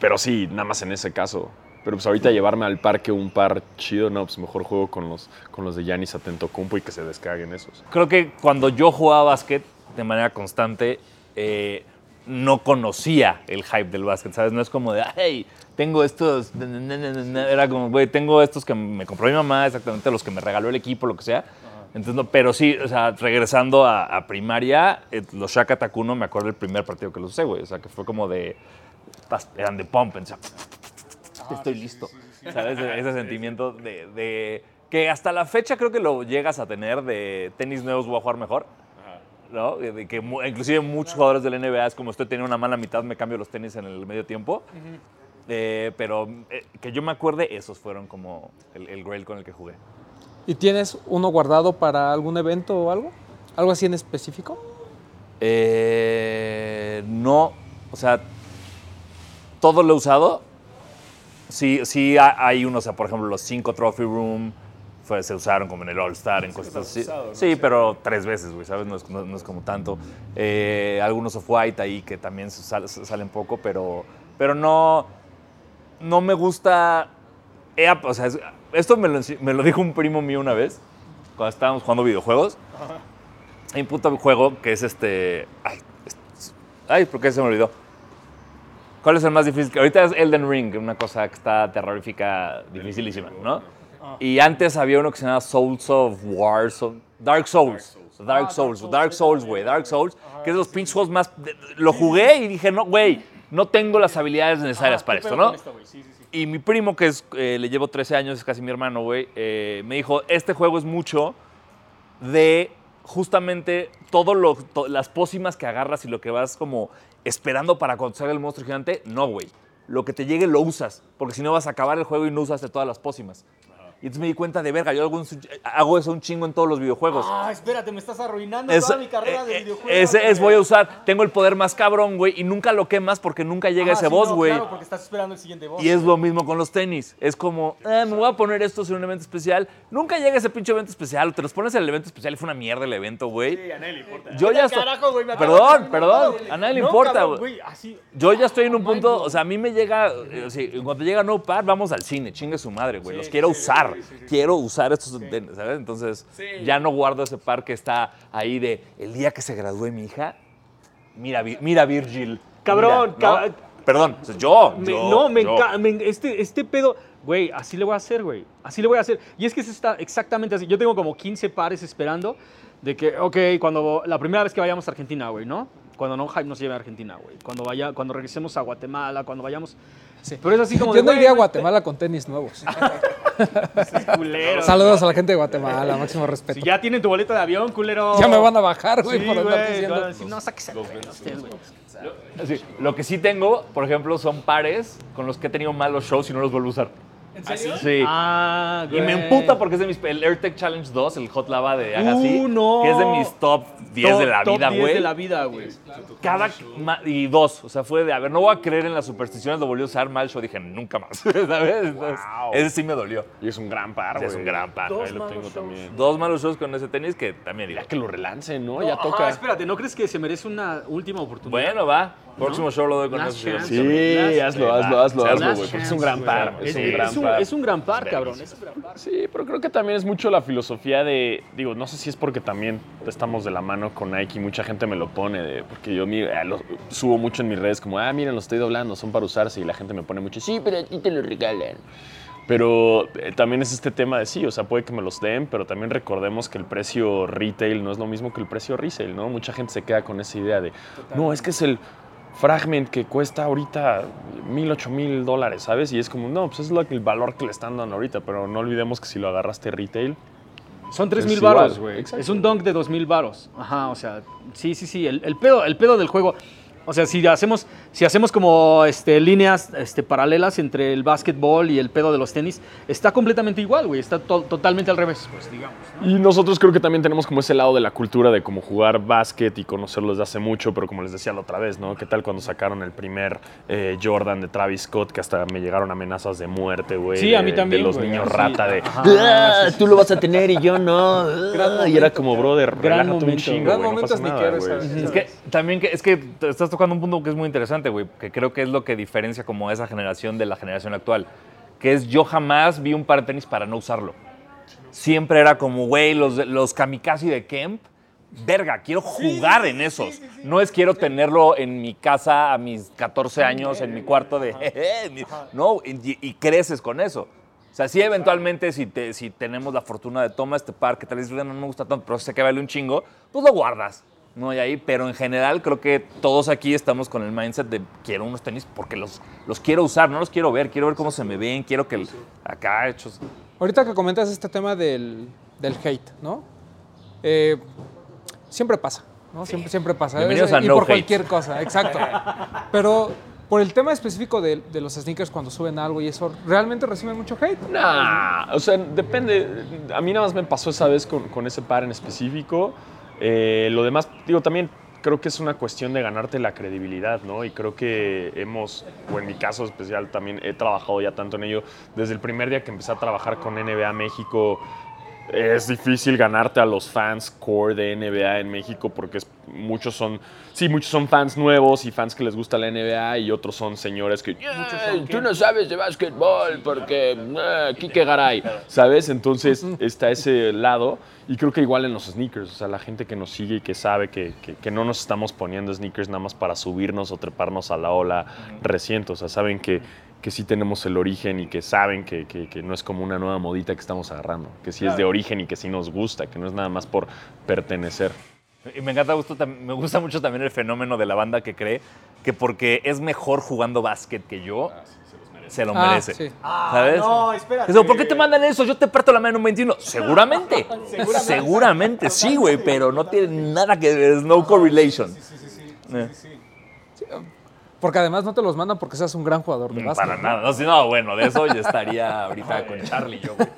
S5: pero sí, nada más en ese caso. Pero pues ahorita llevarme al parque un par chido, no, pues mejor juego con los, con los de Giannis Atentocumpo y que se descaguen esos.
S4: Creo que cuando yo jugaba básquet de manera constante, eh, no conocía el hype del básquet, ¿sabes? No es como de, hey, tengo estos. na, na, na, na, na". Era como, güey, tengo estos que me compró mi mamá, exactamente los que me regaló el equipo, lo que sea. Entonces, no, pero sí, o sea, regresando a, a primaria, eh, los Shaka Takuno, me acuerdo del primer partido que los usé, güey. O sea, que fue como de. Eran de pump, o sea, estoy listo. ¿Sabes? Ese, ese sentimiento de, de- que hasta la fecha creo que lo llegas a tener de tenis nuevos voy a jugar mejor. ¿No? De que mu- inclusive muchos jugadores del NBA es como estoy teniendo una mala mitad, me cambio los tenis en el medio tiempo. Eh, pero eh, que yo me acuerde, esos fueron como el, el Grail con el que jugué.
S2: ¿Y tienes uno guardado para algún evento o algo? ¿Algo así en específico?
S4: Eh, no, o sea, todo lo he usado. Sí, sí ha- hay unos, o sea, por ejemplo, los cinco Trophy Room fue- se usaron como en el All Star, en cosas así. Sí, pero tres veces, güey, ¿sabes? No es, no- no es como tanto. Eh, algunos of White ahí que también sal- salen poco, pero, pero no, no me gusta. o sea, es- esto me lo, ensi- me lo dijo un primo mío una vez, cuando estábamos jugando videojuegos. Hay un puto juego que es este. Ay, ay, ¿por qué se me olvidó? ¿Cuál es el más difícil? Ahorita es Elden Ring, una cosa que está terrorífica, dificilísima, ¿no? Y antes había uno que se llamaba Souls of War, so- Dark Souls. Dark Souls, Dark Souls, güey, Dark Souls, que es de los pinches juegos más. Lo jugué y dije, no, güey, no tengo las habilidades necesarias para esto, ¿no? Y mi primo, que es, eh, le llevo 13 años, es casi mi hermano, güey, eh, me dijo, este juego es mucho de justamente todo lo, to- las pócimas que agarras y lo que vas como esperando para cuando salga el monstruo gigante. No, güey. Lo que te llegue lo usas, porque si no vas a acabar el juego y no usaste todas las pócimas. Y entonces me di cuenta de, verga, yo hago, un- hago eso un chingo en todos los videojuegos.
S1: Ah, espérate, me estás arruinando
S4: Es-
S1: toda mi carrera de
S4: eh, eh,
S1: videojuegos.
S4: Ese es, voy a usar. Tengo el poder más cabrón, güey, y nunca lo quemas porque nunca llega
S1: Ah,
S4: ese
S1: sí,
S4: boss,
S1: no,
S4: güey.
S1: Claro, porque estás esperando el siguiente boss.
S4: Y es lo mismo con los tenis. Es como, "Ah, me voy a poner estos en un evento especial. Nunca llega ese pinche evento especial. Te los pones en el evento especial y fue una mierda el evento, güey.
S1: Sí, a nadie le importa.
S4: Yo ya estoy.
S1: Carajo, güey,
S4: Perdón, perdón. A nadie le
S1: No,
S4: importa, güey.
S1: Así.
S4: Yo ya estoy en un punto, o sea, a mí me llega, eh, o sea, en cuanto llega No Par, vamos al cine, chingue su madre, güey. Los quiero usar. Quiero usar estos, ¿sabes? Entonces, ya no guardo ese par que está ahí de el día que se gradúe mi hija. Mira, mira Virgil.
S1: Cabrón,
S4: Mira, ¿no?
S1: cab-
S4: Perdón, yo,
S1: Me-
S4: yo,
S1: no, me encanta. Este, este pedo. Güey, así le voy a hacer, güey. Así le voy a hacer. Y es que eso está exactamente así. Yo tengo como 15 pares esperando de que, ok, cuando la primera vez que vayamos a Argentina, güey, ¿no? Cuando no Hype nos lleve a Argentina, güey. Cuando, vaya, cuando regresemos a Guatemala, cuando vayamos. Pero es así como.
S2: Yo
S1: de,
S2: no iría a Guatemala con tenis nuevos.
S1: culero.
S2: Saludos a la gente de Guatemala, máximo respeto.
S1: Si ya tienen tu boleto de avión, culero.
S2: Ya me van a bajar, güey,
S1: Sí,
S2: por andar diciendo.
S1: decir, no, el usted, güey.
S4: Sí, Lo que sí tengo, por ejemplo, son pares con los que he tenido malos shows y no los vuelvo a usar. ¿En serio? Sí.
S1: Ah,
S4: Y me emputa porque es de mis. El AirTech Challenge 2, el Hot Lava de Agassi.
S1: Uh, no.
S4: Que es de mis top 10 de la
S1: Top
S4: vida,
S1: 10
S4: güey.
S1: de la vida, güey.
S4: Cada. Y dos. O sea, fue de. A ver, no voy a creer en las supersticiones, lo volví a usar mal show. Dije, nunca más. ¿Sabes? Entonces, Ese sí me dolió.
S5: Y es un gran par,
S4: Sí,
S5: güey.
S4: es un gran par.
S5: Ahí lo tengo también.
S4: Dos malos shows con ese tenis que también
S5: Ya que lo relancen, ¿no? Ya
S1: Ajá,
S5: toca.
S1: espérate, ¿no crees que se merece una última oportunidad?
S4: Bueno, va. Próximo show lo doy con
S1: Last
S4: eso.
S1: chance.
S5: Sí, hazlo, hazlo, hazlo, hazlo, güey. Es un gran par. Es, un gran par.
S1: es un gran par, cabrón. Es un gran par.
S5: Sí, pero creo que también es mucho la filosofía de, digo, no sé si es porque también estamos de la mano con Nike y mucha gente me lo pone, de- porque yo mira, lo- subo mucho en mis redes como, ah, miren, los estoy doblando, son para usarse y la gente me pone mucho, sí, pero a ti te lo regalan. Pero eh, también es este tema de sí, o sea, puede que me los den, pero también recordemos que el precio retail no es lo mismo que el precio resale, ¿no? Mucha gente se queda con esa idea de, no, es que es el fragment que cuesta ahorita mil, ocho mil dólares, ¿sabes? Y es como, no, pues es lo el valor que le están dando ahorita, pero no olvidemos que si lo agarraste retail,
S1: Son 3
S5: Es
S1: mil varos, güey. Es un dunk de 2 mil varos. Ajá, o sea, sí, sí, sí. El, el pedo, el pedo del juego. O sea, si hacemos, si hacemos como este, líneas este, paralelas entre el básquetbol y el pedo de los tenis, está completamente igual, güey. Está to- totalmente al revés, pues, digamos. ¿no?
S5: Y nosotros creo que también tenemos como ese lado de la cultura de como jugar básquet y conocerlo desde hace mucho, pero como les decía la otra vez, ¿no? ¿Qué tal cuando sacaron el primer eh, Jordan de Travis Scott que hasta me llegaron amenazas de muerte, güey?
S1: Sí, a
S5: de-
S1: mí también,
S5: De los
S1: güey,
S5: niños
S1: sí.
S5: rata de,
S1: Ajá,
S5: "Ah,
S1: sí, sí,
S5: tú lo vas a tener y yo no.
S2: Gran
S5: y era como, brother,
S1: Gran
S5: relájate un
S1: momento.
S5: chingo,
S2: Gran
S5: güey, no
S2: momento
S5: pasa.
S4: Es que también que, es que estás tocando un punto que es muy interesante, güey, que creo que es lo que diferencia como esa generación de la generación actual, que es yo jamás vi un par de tenis para no usarlo. Siempre era como, güey, los, los kamikaze de Kemp, verga, quiero jugar en esos. No es quiero tenerlo en mi casa a mis 14 años, en mi cuarto de, "Jeje", no, y, y creces con eso. O sea, sí, eventualmente, si, te- si tenemos la fortuna de toma este par que tal vez no me gusta tanto, pero sé que vale un chingo, pues lo guardas. No hay ahí, pero en general creo que todos aquí estamos con el mindset de quiero unos tenis porque los, los quiero usar, no los quiero ver, quiero ver cómo se me ven, quiero que el- acá hechos.
S2: Ahorita que comentas este tema del, del hate, ¿no? Eh, siempre pasa, ¿no? Siempre, siempre pasa.
S4: Bienvenidos
S2: Es-
S4: a
S2: y
S4: No
S2: por
S4: Hate.
S2: cualquier cosa, exacto. Pero Por el tema específico de, de los sneakers cuando suben algo y eso, ¿realmente reciben mucho hate?
S5: Nah, o sea, depende. A mí nada más me pasó esa vez con, con ese par en específico. Eh, lo demás, digo, también creo que es una cuestión de ganarte la credibilidad, ¿no? Y creo que hemos, o en mi caso especial, también he trabajado ya tanto en ello. Desde el primer día que empecé a trabajar con NBA México, es difícil ganarte a los fans core de NBA en México porque es- muchos son, sí, muchos son fans nuevos y fans que les gusta la NBA y otros son señores que, "Ay, tú no sabes de básquetbol porque ah, Kike Garay, ¿sabes? Entonces está ese lado y creo que igual en los sneakers, o sea, la gente que nos sigue y que sabe que, que- que no nos estamos poniendo sneakers nada más para subirnos o treparnos a la ola reciente, o sea, saben que que sí tenemos el origen y que saben que, que- que no es como una nueva modita que estamos agarrando, que sí es de origen y que sí nos gusta, que no es nada más por pertenecer.
S4: Y me encanta, me gusta mucho también el fenómeno de la banda que cree que porque es mejor jugando básquet que yo, se lo
S2: Ah,
S4: merece.
S2: sí.
S4: ¿Sabes?
S1: no, espérate.
S4: Eso, ¿Por qué te mandan eso? Yo te parto la mano en un 21. Seguramente. Seguramente, sí, güey, pero no tiene nada que ver, no correlation. Eh,
S2: Porque además no te los mandan porque seas un gran jugador de básquet.
S4: Mm, Para nada. No, si no, bueno, de eso yo estaría ahorita con Charlie yo, güey.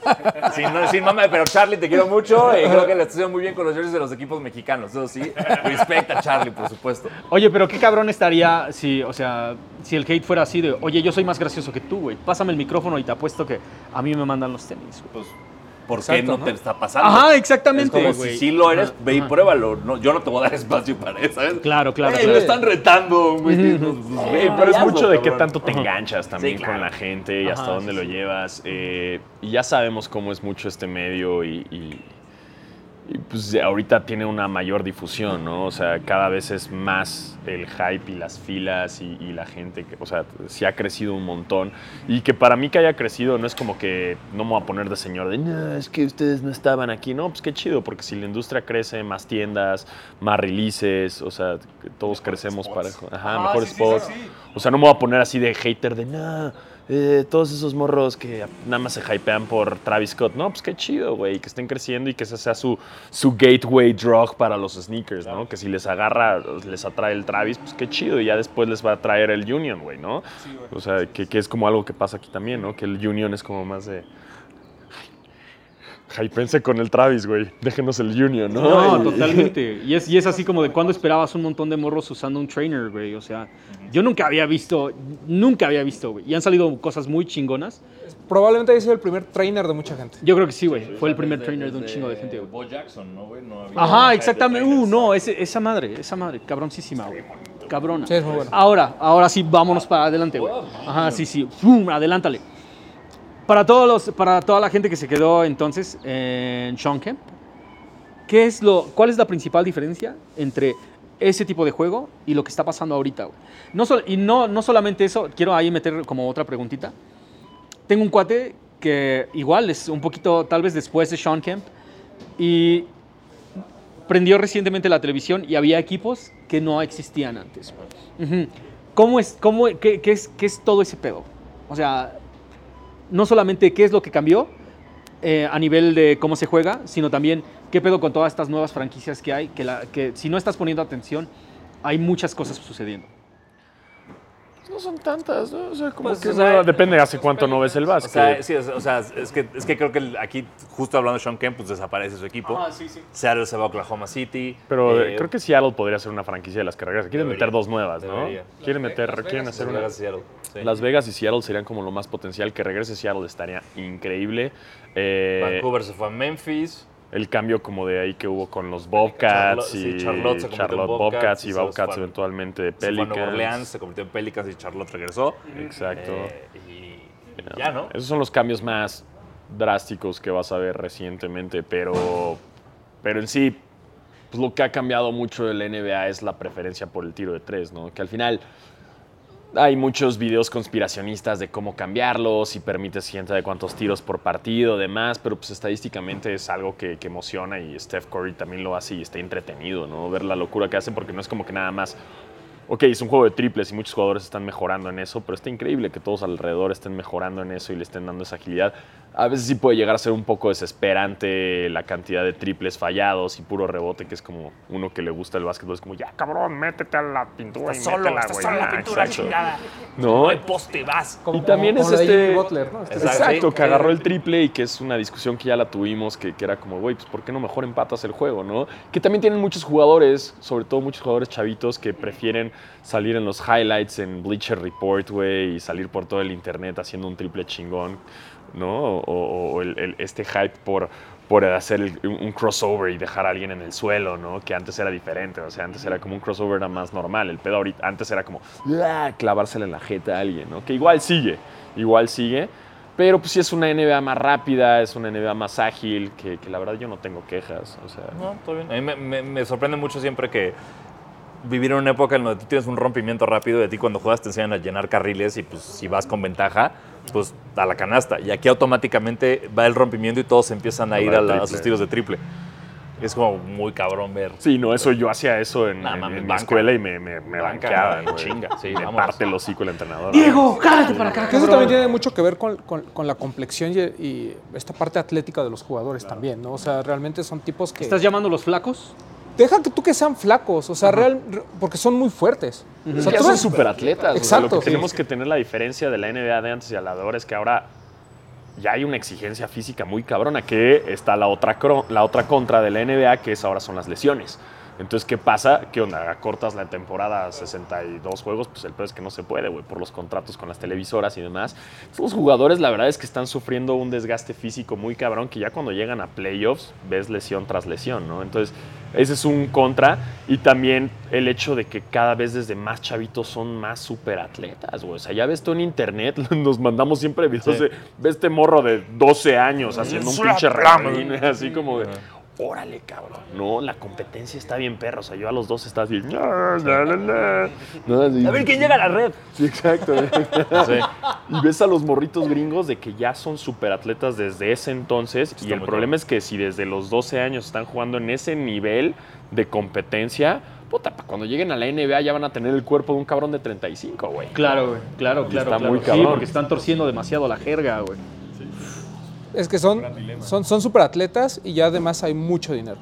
S4: Sí, no, sí, mame, pero Charlie, te quiero mucho y creo que le estoy muy bien con los jerseys de los equipos mexicanos. Eso sí, respecta a Charlie, por supuesto.
S1: Oye, pero qué cabrón estaría si, o sea, si el hate fuera así de, oye, yo soy más gracioso que tú, güey. Pásame el micrófono y te apuesto que a mí me mandan los tenis, güey.
S4: Pues, ¿por qué
S2: Exacto,
S4: no,
S2: ¿no?
S4: te está pasando?
S1: Ajá,
S4: Es
S1: exactamente,
S4: como
S1: güey.
S4: si sí lo eres,
S1: Ajá,
S4: ve y
S1: ajá.
S4: pruébalo. No, yo no te voy a dar espacio para eso, ¿sabes?
S1: Claro, claro,
S4: Ey,
S1: claro.
S4: me están retando, güey. Pues, pues, ve,
S5: pero es mucho de qué tanto te enganchas también
S4: Sí, claro.
S5: con la gente y hasta dónde
S1: sí,
S5: lo llevas. eh, y ya sabemos cómo es mucho este medio y, y- y, pues ahorita tiene una mayor difusión, ¿no? O sea, cada vez es más el hype y las filas y, y la gente, que, o sea, sí ha crecido un montón. Y que para mí que haya crecido no es como que no me voy a poner de señor de, no, es que ustedes no estaban aquí. No, pues qué chido, porque si la industria crece, más tiendas, más releases, o sea, todos crecemos para... Ajá, mejores spots. O sea, no me voy a poner así de hater de, no, eh, todos esos morros que nada más se hypean por Travis Scott. No, pues qué chido, güey, que estén creciendo y que ese sea su, su gateway drug para los sneakers, ¿no? Que si les agarra, les atrae el Travis, pues qué chido. Y ya después les va a traer el Union, güey, ¿no? O sea, que, que es como algo que pasa aquí también, ¿no? Que el Union es como más de... Hypense con el Travis, güey. Déjenos el Union, ¿no?
S1: No,
S5: Y-
S1: totalmente. Y es, y es así como de cuando esperabas un montón de morros usando un trainer, güey. O sea, yo nunca había visto, nunca había visto, güey. Y han salido cosas muy chingonas.
S2: Probablemente haya sido el primer trainer de mucha gente.
S1: Yo creo que sí, güey. Fue el primer trainer de un chingo de gente, güey.
S3: Bo Jackson, ¿no, güey? No había-
S1: Ajá, exactamente. Uh, no, ese- esa madre, esa madre, cabroncísima, güey. Cabrona.
S2: Sí, es muy bueno.
S1: Ahora, ahora sí, vámonos para adelante, güey. Ajá, sí, sí. ¡Fum! Adelántale. Para, todos los, para toda la gente que se quedó entonces en Sean Kemp, ¿qué es lo, ¿cuál es la principal diferencia entre ese tipo de juego y lo que está pasando ahorita, güey? No sol- y no, no solamente eso, quiero ahí meter como otra preguntita. Tengo un cuate que igual es un poquito, tal vez después de Sean Kemp, y prendió recientemente la televisión y había equipos que no existían antes. ¿Cómo es, cómo, qué, qué es, ¿Qué es todo ese pedo? O sea, no solamente qué es lo que cambió eh, a nivel de cómo se juega, sino también qué pedo con todas estas nuevas franquicias que hay, que, la, que si no estás poniendo atención, hay muchas cosas sucediendo.
S5: No son tantas, ¿no? O sea, como
S4: Pues,
S5: que
S4: o sea,
S5: no- depende de hace cuánto no ves el
S4: O
S5: básquet.
S4: sea, sí, o sea, es que, es que creo que aquí, justo hablando de Sean Kemp, pues desaparece su equipo. Seattle se va a Oklahoma City.
S5: Pero
S4: Eh,
S5: eh, creo que Seattle podría ser una franquicia de las que regresa. Quieren
S4: Debería.
S5: meter dos nuevas, ¿no?
S4: Debería.
S5: Quieren meter, quieren hacer
S4: Las
S5: una.
S4: Vegas y Seattle, sí.
S5: Las Vegas y Seattle serían como lo más potencial. Que regrese Seattle estaría increíble. Eh,
S4: Vancouver se fue a Memphis.
S5: El cambio como de ahí que hubo con los Bobcats
S4: sí,
S5: y
S4: Charlotte se
S5: Charlotte
S4: Bobcats y
S5: Bobcats eventualmente de Pelicans.
S4: Orleans, se convirtió en Pelicans y Charlotte regresó.
S5: Exacto.
S4: Eh, y, y ya, ¿no?
S5: Esos son los cambios más drásticos que vas a ver recientemente, pero, pero en sí, pues lo que ha cambiado mucho de la NBA es la preferencia por el tiro de tres, ¿no? Que al final hay muchos videos conspiracionistas de cómo cambiarlo, si permites ciento de cuántos tiros por partido, demás, pero pues estadísticamente es algo que, que emociona y Steph Curry también lo hace y está entretenido, ¿no? Ver la locura que hace porque no es como que nada más ok, es un juego de triples y muchos jugadores están mejorando en eso, pero está increíble que todos alrededor estén mejorando en eso y le estén dando esa agilidad. A veces sí puede llegar a ser un poco desesperante la cantidad de triples fallados y puro rebote, que es como uno que le gusta el básquetbol, es como, ya cabrón, métete a la pintura y métela, güey". Ah, exacto. No,
S4: poste, vas.
S5: y también
S2: como
S5: es
S2: la
S5: este.
S2: Butler, ¿no? Este-
S4: Exacto.
S5: Exacto,
S4: Sí.
S5: que agarró el triple y que es una discusión que ya la tuvimos, que, que era como, güey, pues ¿por qué no mejor empatas el juego, no? Que también tienen muchos jugadores, sobre todo muchos jugadores chavitos, que prefieren salir en los highlights en Bleacher Report, güey, y salir por todo el internet haciendo un triple chingón, ¿no? O, el- este hype por, por hacer un crossover y dejar a alguien en el suelo, ¿no? Que antes era diferente, o sea, antes era como un crossover era más normal, el pedo ahorita, antes era como ¡ah! clavársela en la jeta a alguien, ¿no? Que igual sigue, igual sigue, pero pues sí es una NBA más rápida, es una NBA más ágil, que, que la verdad yo no tengo quejas, o sea...
S4: No, todo bien. A mí me, me- me sorprende mucho siempre que vivir en una época en donde tú tienes un rompimiento rápido de ti cuando juegas te enseñan a llenar carriles y pues si vas con ventaja, pues a la canasta. Y aquí automáticamente va el rompimiento y todos empiezan a ir a, la- a sus tiros de triple. Es como muy cabrón ver.
S5: Sí, no, eso yo hacía eso en,
S4: Nah,
S5: en- en
S4: banca.
S5: escuela y me, me, me
S4: Banca,
S5: banqueaban,
S4: chinga, sí,
S5: me
S4: vamos.
S5: parte el hocico el entrenador.
S1: Diego, jálate para acá,
S2: eso también tiene mucho que ver con, con- con la complexión y, y esta parte atlética de los jugadores también, ¿no? O sea, realmente son tipos que...
S1: ¿Estás llamando los flacos?
S2: Deja que tú que sean flacos, o sea, real, re- porque son muy fuertes. O sea,
S5: Ya
S2: tú
S5: son superatletas.
S2: Exacto,
S5: lo que
S2: sí.
S5: tenemos que tener la diferencia de la NBA de antes y a la de ahora es que ahora ya hay una exigencia física muy cabrona, que está la otra, la otra contra de la NBA, que es ahora son las lesiones. Entonces, ¿qué pasa? ¿Qué onda? Cortas la temporada a 62 juegos, pues el peor es que no se puede, güey, por los contratos con las televisoras y demás. Los jugadores, la verdad es que están sufriendo un desgaste físico muy cabrón, que ya cuando llegan a playoffs ves lesión tras lesión, ¿no? Entonces, ese es un contra. Y también el hecho de que cada vez desde más chavitos son más superatletas, güey. O sea, ya ves tú en internet, nos mandamos siempre videos de, ve este morro de 12 años haciendo un pinche ramen, así como de, órale, cabrón. No, la competencia está bien perro. O sea, yo a los dos estás. No, así-
S4: A ver quién llega a la red.
S5: Sí, exacto. Y ves a los morritos gringos de que ya son superatletas desde ese entonces. y el problema es que si desde los 12 años están jugando en ese nivel de competencia, puta, pa' cuando lleguen a la NBA ya van a tener el cuerpo de un cabrón de 35, güey.
S1: Claro, güey. Claro,
S5: Y
S1: claro.
S5: está
S1: claro.
S5: muy
S1: Sí,
S5: cabrón.
S1: porque están torciendo demasiado la jerga, güey.
S2: Es que son, son, son superatletas y ya además hay mucho dinero.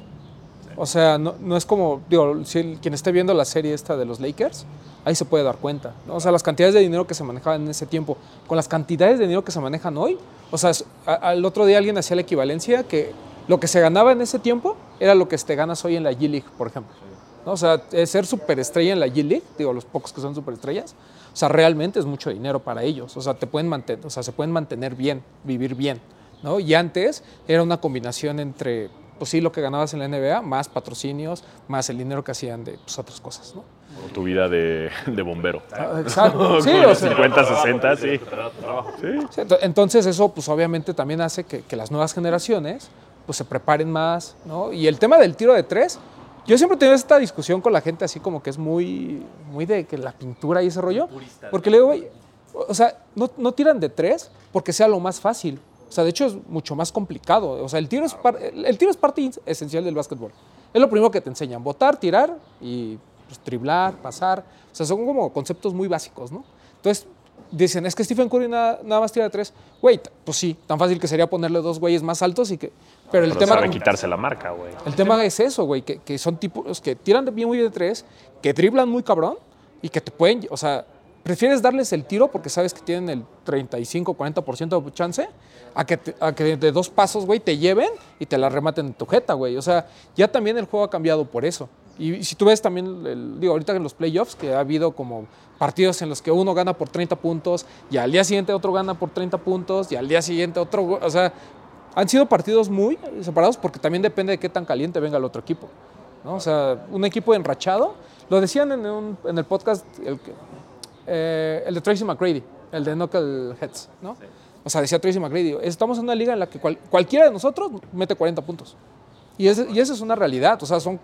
S2: O sea, no, no es como, digo, si el- quien esté viendo la serie esta de los Lakers, ahí se puede dar cuenta. ¿no? O sea, las cantidades de dinero que se manejaban en ese tiempo, con las cantidades de dinero que se manejan hoy. O sea, es- a- al otro día alguien hacía la equivalencia que lo que se ganaba en ese tiempo era lo que te ganas hoy en la G-League, por ejemplo. ¿no? O sea, ser superestrella en la G-League, digo, los pocos que son superestrellas, o sea, realmente es mucho dinero para ellos. O sea, te pueden mantener, o sea, se pueden mantener bien, vivir bien. ¿No? Y antes era una combinación entre, pues sí, lo que ganabas en la NBA, más patrocinios, más el dinero que hacían de pues, otras cosas, ¿no?
S5: Como tu vida de, de bombero.
S2: Ah, Exacto. Sí,
S5: Con
S2: o
S5: los
S2: sea,
S5: 50, 60, sí.
S2: sí, ento- entonces eso, pues obviamente también hace que, que las nuevas generaciones, pues se preparen más, ¿no? Y el tema del tiro de tres, yo siempre he tenido esta discusión con la gente así como que es muy, muy de que la pintura y ese rollo, porque le digo, güey, o sea, no, no tiran de tres porque sea lo más fácil. O sea, de hecho es mucho más complicado. O sea, el tiro es, el, tiro es parte esencial del básquetbol. Es lo primero que te enseñan, botar, tirar y pues, driblar, pasar. O sea, son como conceptos muy básicos, ¿no? Entonces, dicen, es que Stephen Curry nada, nada más tira de tres. Güey, pues sí, tan fácil que sería ponerle dos güeyes más altos y que... Pero el
S5: Pero
S2: tema...
S5: sabe quitarse la marca, güey.
S2: El tema es eso, güey, que, que son tipos que tiran bien muy bien de tres, que driblan muy cabrón y que te pueden, o sea, prefieres darles el tiro porque sabes que tienen el 35, 40% de chance a que, a que de dos pasos, güey, te lleven y te la rematen en tu jeta, güey. O sea, ya también el juego ha cambiado por eso. Y si tú ves también, digo, ahorita en los playoffs, que ha habido como partidos en los que uno gana por 30 puntos y al día siguiente otro gana por 30 puntos y al día siguiente otro, o sea, han sido partidos muy separados porque también depende de qué tan caliente venga el otro equipo. ¿no? O sea, un equipo enrachado, lo decían en, un- en el podcast, el, eh, el de Tracy McGrady, el de Knuckleheads, ¿no? O sea, decía Tracy McGrady, estamos en una liga en la que cual- cualquiera de nosotros mete 40 puntos. Y, ese- y esa es una realidad, o sea, son...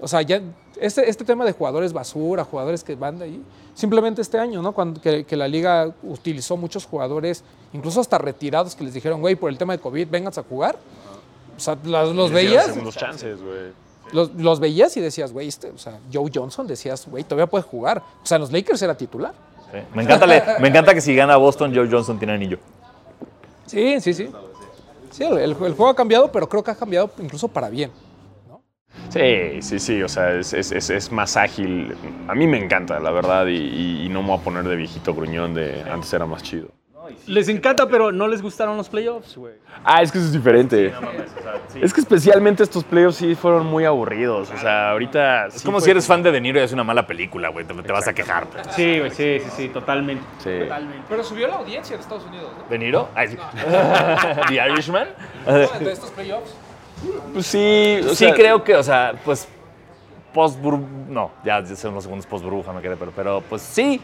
S2: O sea, ya este, este tema de jugadores basura, jugadores que van de ahí, simplemente este año, ¿no? Cuando, que, que la liga utilizó muchos jugadores, incluso hasta retirados, que les dijeron, güey, por el tema de COVID, vengas a jugar. O sea, los
S5: dieron
S2: veías.
S5: Segundos chances, güey.
S2: Los, los veías y decías, güey, este, o sea, Joe Johnson, decías, güey, todavía puede jugar. O sea, en los Lakers era titular.
S4: Sí. Me, encanta, le- me encanta que si gana Boston, Joe Johnson tiene anillo.
S2: Sí, sí, sí. Sí, el, el juego ha cambiado, pero creo que ha cambiado incluso para bien.
S5: Sí, sí, sí, o sea, es, es- es- es más ágil. A mí me encanta, la verdad, y, y- y no me voy a poner de viejito gruñón de antes era más chido.
S1: Les encanta, pero no les gustaron los playoffs, güey.
S5: Ah, es que eso es diferente. Es que especialmente estos playoffs sí fueron muy aburridos. O sea, ahorita.
S4: Es como si eres fan de De Niro y es una mala película, güey. Te, te vas a quejar.
S1: Sí, güey, sí, sí, sí, totalmente.
S5: Sí.
S2: Pero subió la audiencia en Estados Unidos, ¿no?
S4: ¿De Niro? Ay, sí. ¿The Irishman?
S2: De estos playoffs.
S5: Pues sí, o
S4: sí,
S5: sea,
S4: creo que, o sea, pues. Post No, ya son los segundos post burbuja, me quedé, pero, pero pues sí.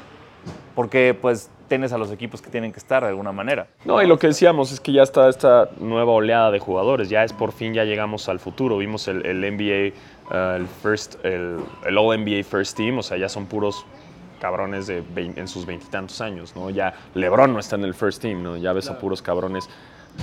S4: Porque pues tienes a los equipos que tienen que estar de alguna manera.
S5: No, y lo que decíamos es que ya está esta nueva oleada de jugadores. Ya es por fin, ya llegamos al futuro. Vimos el, el NBA, uh, el, first, el, el All NBA First Team, o sea, ya son puros cabrones de en sus veintitantos años, ¿no? Ya LeBron no está en el First Team, ¿no? Ya ves a puros cabrones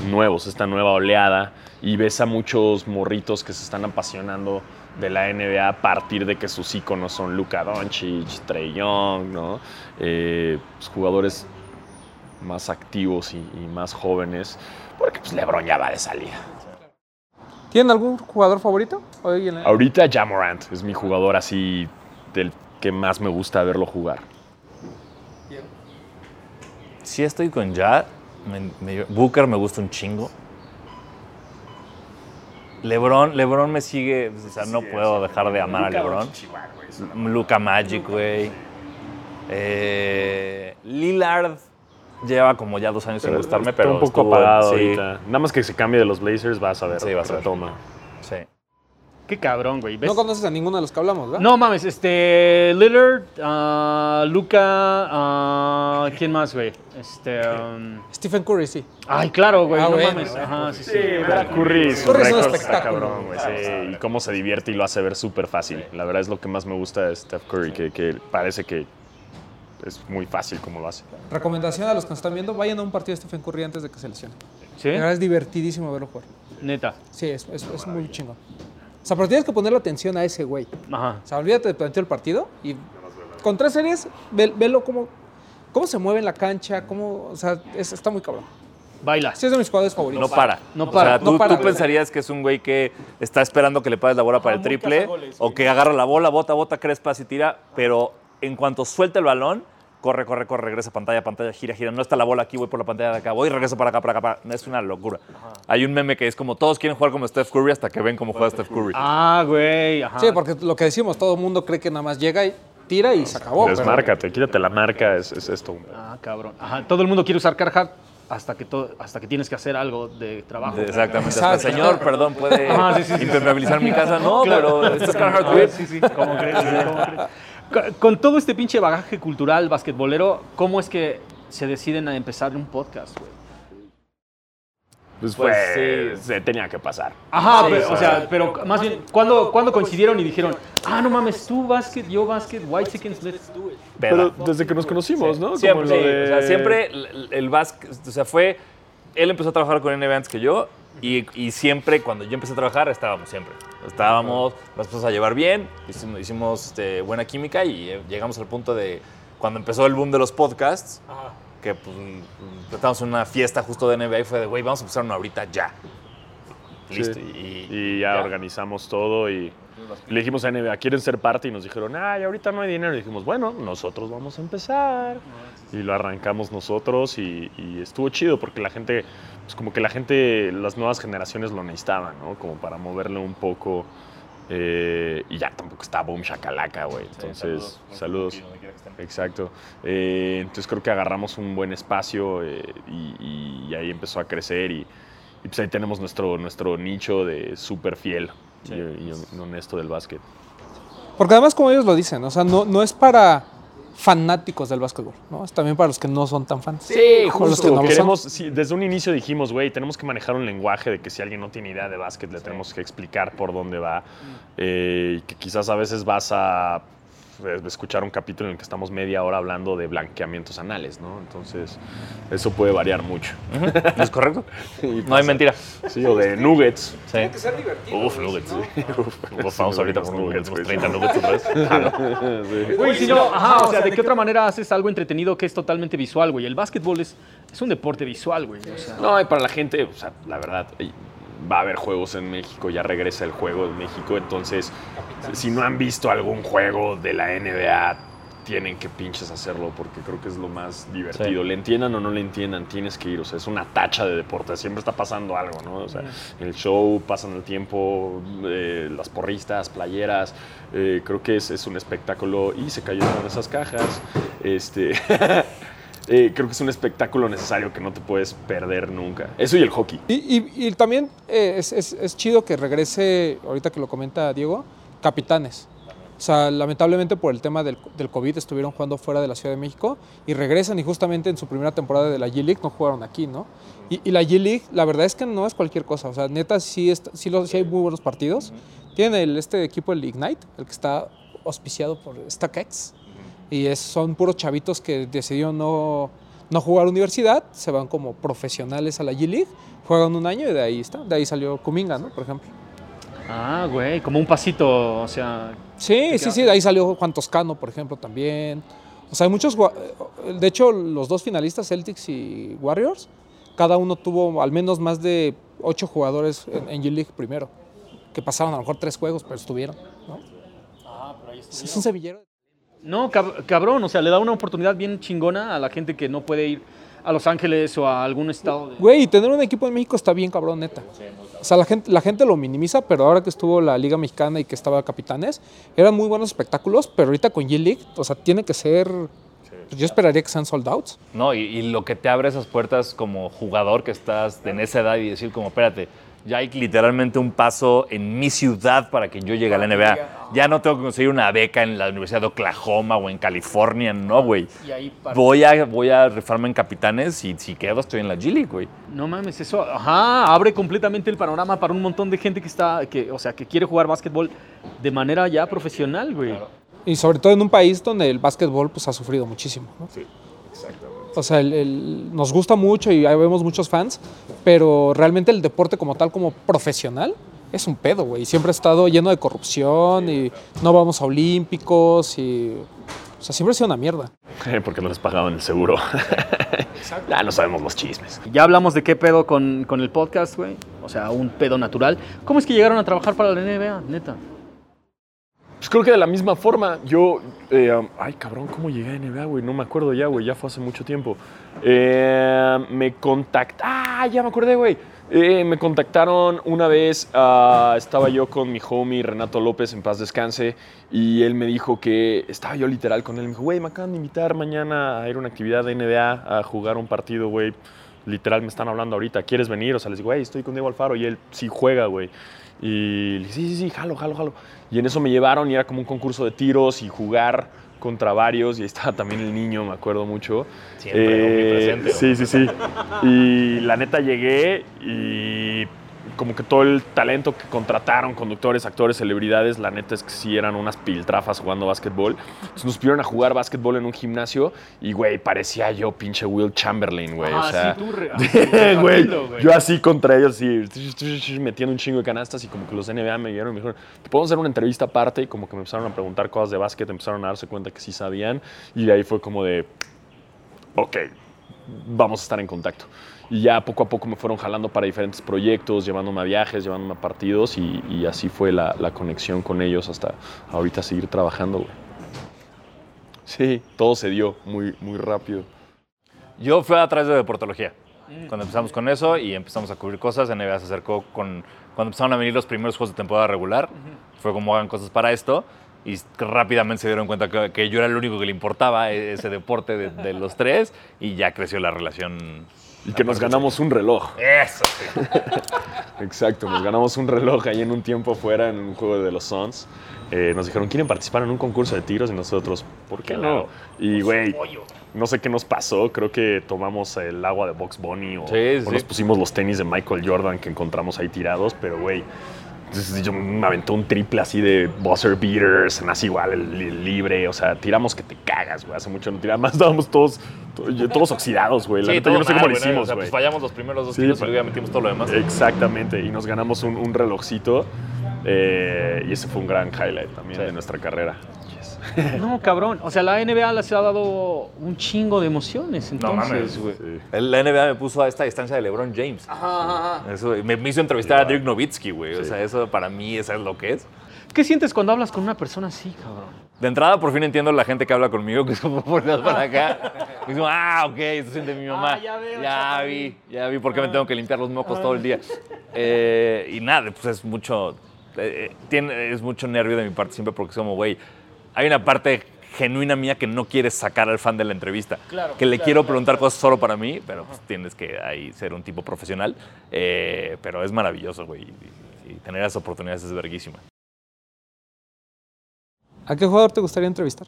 S5: nuevos, esta nueva oleada, y ves a muchos morritos que se están apasionando de la NBA a partir de que sus íconos son Luka Doncic, Trey Young, ¿no? Eh, pues, jugadores más activos y, y más jóvenes, porque pues LeBron ya va de salida.
S2: ¿Tienen algún jugador favorito? Hoy en la-
S5: Ahorita Jamorant es mi jugador así del que más me gusta verlo jugar.
S4: Sí estoy con. Me- me- Booker me gusta un chingo. LeBron, LeBron me sigue, o sea, no puedo dejar de amar a LeBron. Luca Magic, güey. Eh, Lillard lleva como ya dos años sin gustarme,
S5: Está
S4: pero
S5: un poco
S4: estuvo-
S5: apagado. Nada más que se cambie de los Blazers, vas a ver.
S4: Sí, vas a ver.
S5: retoma.
S1: Qué cabrón, güey. ¿ves?
S2: No conoces a ninguno de los que hablamos, ¿verdad?
S1: No mames, este. Lillard, ah, Luca, ah, ¿quién más, güey? Este. um,
S2: Stephen Curry, sí.
S1: ay, claro, güey,
S2: Ah,
S1: no
S2: bueno,
S1: mames. Ajá, sí, sí.
S5: Curry, su
S2: Curry es un
S5: récord está
S2: espectáculo.
S5: cabrón, güey. sí, y cómo se divierte y lo hace ver súper fácil. La verdad es lo que más me gusta de Steph Curry, que, que parece que es muy fácil como lo hace.
S2: Recomendación a los que nos están viendo, vayan a un partido de Stephen Curry antes de que se lesione.
S1: ¿Sí?
S2: De verdad es divertidísimo verlo jugar.
S1: Neta.
S2: Sí, es, es- es muy chingón. O sea, pero tienes que ponerle atención a ese güey.
S1: Ajá.
S2: O sea, olvídate de plantear el partido y con tres series, ve- velo cómo, cómo se mueve en la cancha, cómo, o sea, es- está muy cabrón.
S1: Baila.
S2: Sí, es de mis jugadores favoritos.
S4: No para.
S1: No
S4: O
S1: para,
S4: sea,
S2: no
S4: tú,
S2: para,
S4: tú
S2: güey.
S4: pensarías que es un güey que está esperando que le pases la bola para el triple o que agarra la bola, bota, bota, crespas y tira, pero en cuanto suelta el balón, corre, corre, corre, regresa pantalla, pantalla, gira, gira. No está la bola aquí, voy por la pantalla de acá, voy y regreso para acá, para acá. para- Es una locura. Hay un meme que es como todos quieren jugar como Steph Curry hasta que ven cómo juega Steph Curry.
S1: Ah, güey. Ajá.
S2: Sí, porque lo que decimos, todo el mundo cree que nada más llega y tira y se acabó. pero-
S5: Desmárcate, quítate la marca, es, es esto.
S1: Ah, cabrón. Ajá. Todo el mundo quiere usar Carhartt hasta que, todo, hasta que tienes que hacer algo de trabajo.
S4: Exactamente. Hasta. Señor, perdón, puede
S1: Ajá, sí, sí, sí.
S4: impermeabilizar mi casa. No, pero esto es Carhartt,
S1: Ah,
S4: güey.
S1: Sí, sí, ¿cómo crees? ¿Cómo crees? Con- todo este pinche bagaje cultural basquetbolero, ¿cómo es que se deciden a empezar un podcast, güey?
S5: Pues,
S4: Pues
S5: fue-
S4: sí.
S5: se tenía que pasar.
S1: Ajá,
S4: Sí,
S1: pero,
S4: sí.
S1: o sea, pero más bien, ¿cuándo, ¿cuándo coincidieron y dijeron, ah, no mames, tú básquet, yo básquet, White Chickens, let's do it?
S5: Pero desde que nos conocimos, ¿no?
S4: Siempre,
S5: Como lo
S4: sí,
S5: de-
S4: o sea, siempre el, el básquet, o sea, fue, él empezó a trabajar con NBA antes que yo y, y siempre cuando yo empecé a trabajar estábamos siempre. Estábamos, nos empezamos a llevar bien, hicimos, hicimos, este, buena química y eh, llegamos al punto de cuando empezó el boom de los podcasts, que pues estábamos en una fiesta justo de NBA y fue de, güey, vamos a empezar una ahorita ya. Listo.
S5: Sí.
S4: Y,
S5: Y ya, organizamos todo y le dijimos a NBA, ¿quieren ser parte? Y nos dijeron, ay, ahorita no hay dinero. Y dijimos, bueno, nosotros vamos a empezar. Y lo arrancamos nosotros y, y estuvo chido porque la gente, pues como que la gente, las nuevas generaciones lo necesitaban, ¿no? Como para moverle un poco. eh, y ya tampoco está boom shakalaka, güey. Entonces, saludos. Exacto. Eh, entonces creo que agarramos un buen espacio eh, y, y ahí empezó a crecer y, y pues ahí tenemos nuestro, nuestro nicho de súper fiel y, y honesto del básquet.
S2: Porque además, como ellos lo dicen, o sea, no, no es para fanáticos del básquetbol, ¿no? Es también para los que no son tan fans.
S5: Sí,
S2: O los que no lo son.
S5: Queremos, sí, desde un inicio dijimos, güey, tenemos que manejar un lenguaje de que si alguien no tiene idea de básquet, le tenemos que explicar por dónde va. Eh, y que quizás a veces vas a escuchar un capítulo en el que estamos media hora hablando de blanqueamientos anales, ¿no? Entonces, eso puede variar mucho.
S4: ¿No es correcto?
S5: Y
S4: No hay
S5: pasa.
S4: mentira.
S5: Sí, o de nuggets.
S4: Sí.
S2: que ser divertido.
S4: Uf, nuggets.
S5: Sí,
S4: Uf, vamos ahorita por nuggets, unos
S5: güey.
S4: 30 nuggets otra vez.
S5: Sí.
S1: Güey, si no, ajá, o sea, ¿de qué otra manera haces algo entretenido que es totalmente visual, güey? El básquetbol es, es un deporte visual, güey. O sea,
S5: No, y para la gente, o sea, la verdad, eh, va a haber juegos en México, ya regresa el juego en México, entonces, si no han visto algún juego de la NBA, tienen que pinches hacerlo porque creo que es lo más divertido.
S4: Sí.
S5: Le entiendan o no le entiendan, tienes que ir, o sea, es una tacha de deporte, siempre está pasando algo, ¿no? O sea, el show, pasan el tiempo, eh, las porristas, playeras, eh, creo que es, es un espectáculo y se cayó una de esas cajas, este... Eh, creo que es un espectáculo necesario que no te puedes perder nunca. Eso y el hockey.
S2: Y, y- y también eh, es, es- es chido que regrese, ahorita que lo comenta Diego, capitanes. O sea, lamentablemente por el tema del, del COVID estuvieron jugando fuera de la Ciudad de México y regresan y justamente en su primera temporada de la G-League no jugaron aquí, ¿no? Y, y la G-League, la verdad es que no es cualquier cosa. O sea, neta, sí, está- sí, lo- sí hay muy buenos partidos. Tiene el, este equipo, el Ignite, el que está auspiciado por StackX. Y es- son puros chavitos que decidieron no, no jugar universidad, se van como profesionales a la G-League, juegan un año y de ahí está. De ahí salió Kuminga, ¿no? Por ejemplo.
S1: ah, güey, como un pasito, o sea,
S2: Sí, sí, sí, de ahí salió Juan Toscano, por ejemplo, también. O sea, hay muchos. De hecho, los dos finalistas, Celtics y Warriors, cada uno tuvo al menos más de ocho jugadores en, en G-League primero, que pasaron a lo mejor tres juegos, pero estuvieron. ¿no? Es un sevillero.
S1: No, cab- cabrón, o sea, le da una oportunidad bien chingona a la gente que no puede ir a Los Ángeles o a algún estado. de-
S2: Güey, tener un equipo en México está bien cabrón, neta. O sea, la gente, la gente lo minimiza, pero ahora que estuvo la Liga Mexicana y que estaba Capitanes, eran muy buenos espectáculos, pero ahorita con G-League, o sea, tiene que ser... pues yo esperaría que sean sold outs.
S4: No, y, y lo que te abre esas puertas como jugador que estás en esa edad y decir como, espérate, ya hay literalmente un paso en mi ciudad para que yo llegue a la NBA. Ya no tengo que conseguir una beca en la Universidad de Oklahoma o en California, no, güey.
S1: Y ahí para-
S4: Voy a, voy a rifarme en capitanes y si quedo estoy en la G League, güey.
S1: No mames, eso, ajá, abre completamente el panorama para un montón de gente que está, que, o sea, que quiere jugar básquetbol de manera ya profesional, güey.
S2: Y sobre todo en un país donde el básquetbol pues, ha sufrido muchísimo. ¿no?
S6: Sí, exactamente.
S2: O sea, el- el- nos gusta mucho y ahí vemos muchos fans, pero realmente el deporte como tal, como profesional, es un pedo, güey. Siempre ha estado lleno de corrupción y no vamos a olímpicos y... O sea, siempre ha sido una mierda.
S5: Porque no les pagaban el seguro. ya no sabemos los chismes.
S1: Ya hablamos de qué pedo con, con el podcast, güey. O sea, un pedo natural. ¿Cómo es que llegaron a trabajar para la NBA, neta?
S5: Pues creo que de la misma forma, yo. eh, um, ay, cabrón, ¿cómo llegué a NBA, güey? No me acuerdo ya, güey. Ya fue hace mucho tiempo. Eh, me contactaron. Ah, ya me acordé, güey. Eh, me contactaron una vez. ah, estaba yo con mi homie Renato López, en paz descanse. Y él me dijo que. Estaba yo literal con él. Me dijo, güey, me acaban de invitar mañana a ir a una actividad de NBA, a jugar un partido, güey. Literal me están hablando ahorita. ¿Quieres venir? O sea, les digo, güey, estoy con Diego Alfaro. Y él sí juega, güey. Y le dije, sí, sí, sí, jalo, jalo, jalo. Y en eso me llevaron y era como un concurso de tiros y jugar contra varios. Y ahí estaba también el niño, me acuerdo mucho.
S4: Siempre, omnipresente,
S5: Sí, sí, sí. Y la neta llegué y como que todo el talento que contrataron, conductores, actores, celebridades, la neta es que sí eran unas piltrafas jugando básquetbol. Entonces nos pidieron a jugar básquetbol en un gimnasio y, güey, parecía yo pinche Will Chamberlain, güey. o sea,
S1: Ah, sí, tú, re-
S5: güey,
S1: tranquilo, güey.
S5: yo así contra ellos, sí, metiendo un chingo de canastas y como que los NBA me vieron y me dijeron, ¿te podemos hacer una entrevista aparte? Y como que me empezaron a preguntar cosas de básquet, empezaron a darse cuenta que sí sabían y de ahí fue como de, ok, vamos a estar en contacto. Y ya poco a poco me fueron jalando para diferentes proyectos, llevándome a viajes, llevándome a partidos y, y así fue la, la conexión con ellos hasta ahorita seguir trabajando, güey. Sí, todo se dio muy, muy rápido.
S4: Yo fui a través de deportología. Cuando empezamos con eso y empezamos a cubrir cosas, NBA se acercó con. Cuando empezaron a venir los primeros juegos de temporada regular, fue como hagan cosas para esto. Y rápidamente se dieron cuenta que, que yo era el único que le importaba e- ese deporte de, de los tres. Y ya creció la relación.
S5: Y que nos ganamos un reloj.
S4: Eso, sí.
S5: Exacto, nos ganamos un reloj ahí en un tiempo fuera en un juego de los Suns. Eh, nos dijeron, ¿quieren participar en un concurso de tiros? Y nosotros, ¿por qué no? Y, güey, no sé qué nos pasó. Creo que tomamos el agua de Box Bunny o,
S4: Sí,
S5: o nos pusimos los tenis de Michael Jordan que encontramos ahí tirados. Pero, güey, Entonces yo me aventó un triple así de buzzer beaters, así igual, el, el libre, o sea, tiramos que te cagas, güey. Hace mucho no tiramos, más estábamos todos, to- todos oxidados, güey. La
S4: Sí,
S5: neta, yo no sé
S4: mal,
S5: cómo lo
S4: güey,
S5: hicimos,
S4: O sea,
S5: güey.
S4: pues fallamos los primeros dos
S5: Sí,
S4: tiros y
S5: pa-
S4: luego ya metimos todo lo demás.
S5: Exactamente, y nos ganamos un, un relojcito. eh, y ese fue un gran highlight también
S4: Sí.
S5: de nuestra carrera.
S1: No, cabrón. O sea, la NBA les ha dado un chingo de emociones.
S4: No mames.
S1: Entonces, güey.
S5: Sí.
S4: La NBA me puso a esta distancia de LeBron James. Eso, me, me hizo entrevistar a Dirk Nowitzki, güey. O sea, eso para mí, eso es lo que es.
S1: ¿Qué sientes cuando hablas con una persona así, cabrón?
S4: De entrada, por fin entiendo la gente que habla conmigo, que es como por para acá. Y digo, ah, ok, esto siente mi mamá.
S1: Ah, ya veo,
S4: Ya vi, ya vi por qué me tengo que limpiar los mocos todo el día. Eh, y nada, pues es mucho, eh, tiene, es mucho nervio de mi parte siempre porque es como, güey, hay una parte genuina mía que no quieres sacar al fan de la entrevista.
S1: Claro,
S4: que le
S1: claro,
S4: quiero
S1: claro,
S4: preguntar cosas solo para mí, pero pues tienes que ahí ser un tipo profesional. Eh, pero es maravilloso, güey. Y, y tener esas oportunidades es verguísima.
S2: ¿A qué jugador te gustaría entrevistar?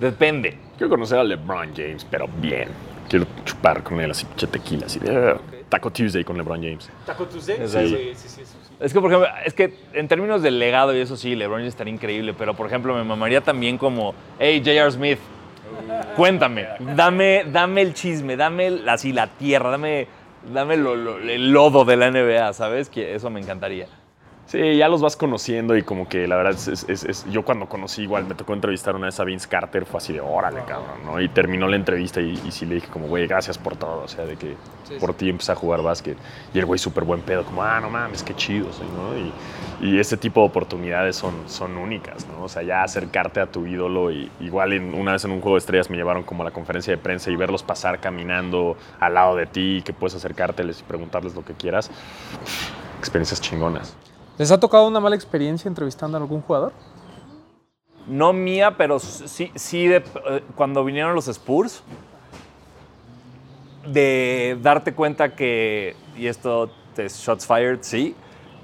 S4: Depende.
S5: Quiero conocer a LeBron James, pero bien. Quiero chupar con él así, tequila, así de "Ugh". Taco Tuesday con LeBron James.
S1: ¿Taco Tuesday?
S4: Sí. Sí,
S1: sí, sí, sí.
S4: Es que, por ejemplo, es que en términos de legado y eso sí, LeBron estaría increíble, pero por ejemplo, me mamaría también como, hey, J.R. Smith, cuéntame, dame, dame el chisme, dame así la tierra, dame, lo- el lodo de la NBA, ¿sabes? Que eso me encantaría.
S5: Sí, ya los vas conociendo y como que la verdad es, es- es- es- yo cuando conocí igual me tocó entrevistar una vez a Vince Carter, fue así de órale, cabrón, ¿no? Y terminó la entrevista y, y sí le dije como, güey, gracias por todo, o sea, de que por ti empecé a jugar básquet. Y el güey súper buen pedo, como, ah, no mames, qué chido, soy, ¿no? Y, y ese tipo de oportunidades son, son únicas, ¿no? O sea, ya acercarte a tu ídolo y igual en- una vez en un juego de estrellas me llevaron como a la conferencia de prensa y verlos pasar caminando al lado de ti, que puedes acercárteles y preguntarles lo que quieras. Experiencias chingonas.
S2: ¿Les ha tocado una mala experiencia entrevistando a algún jugador?
S4: No mía, pero sí, sí de, eh, cuando vinieron los Spurs, de darte cuenta que, y esto es shots fired, sí,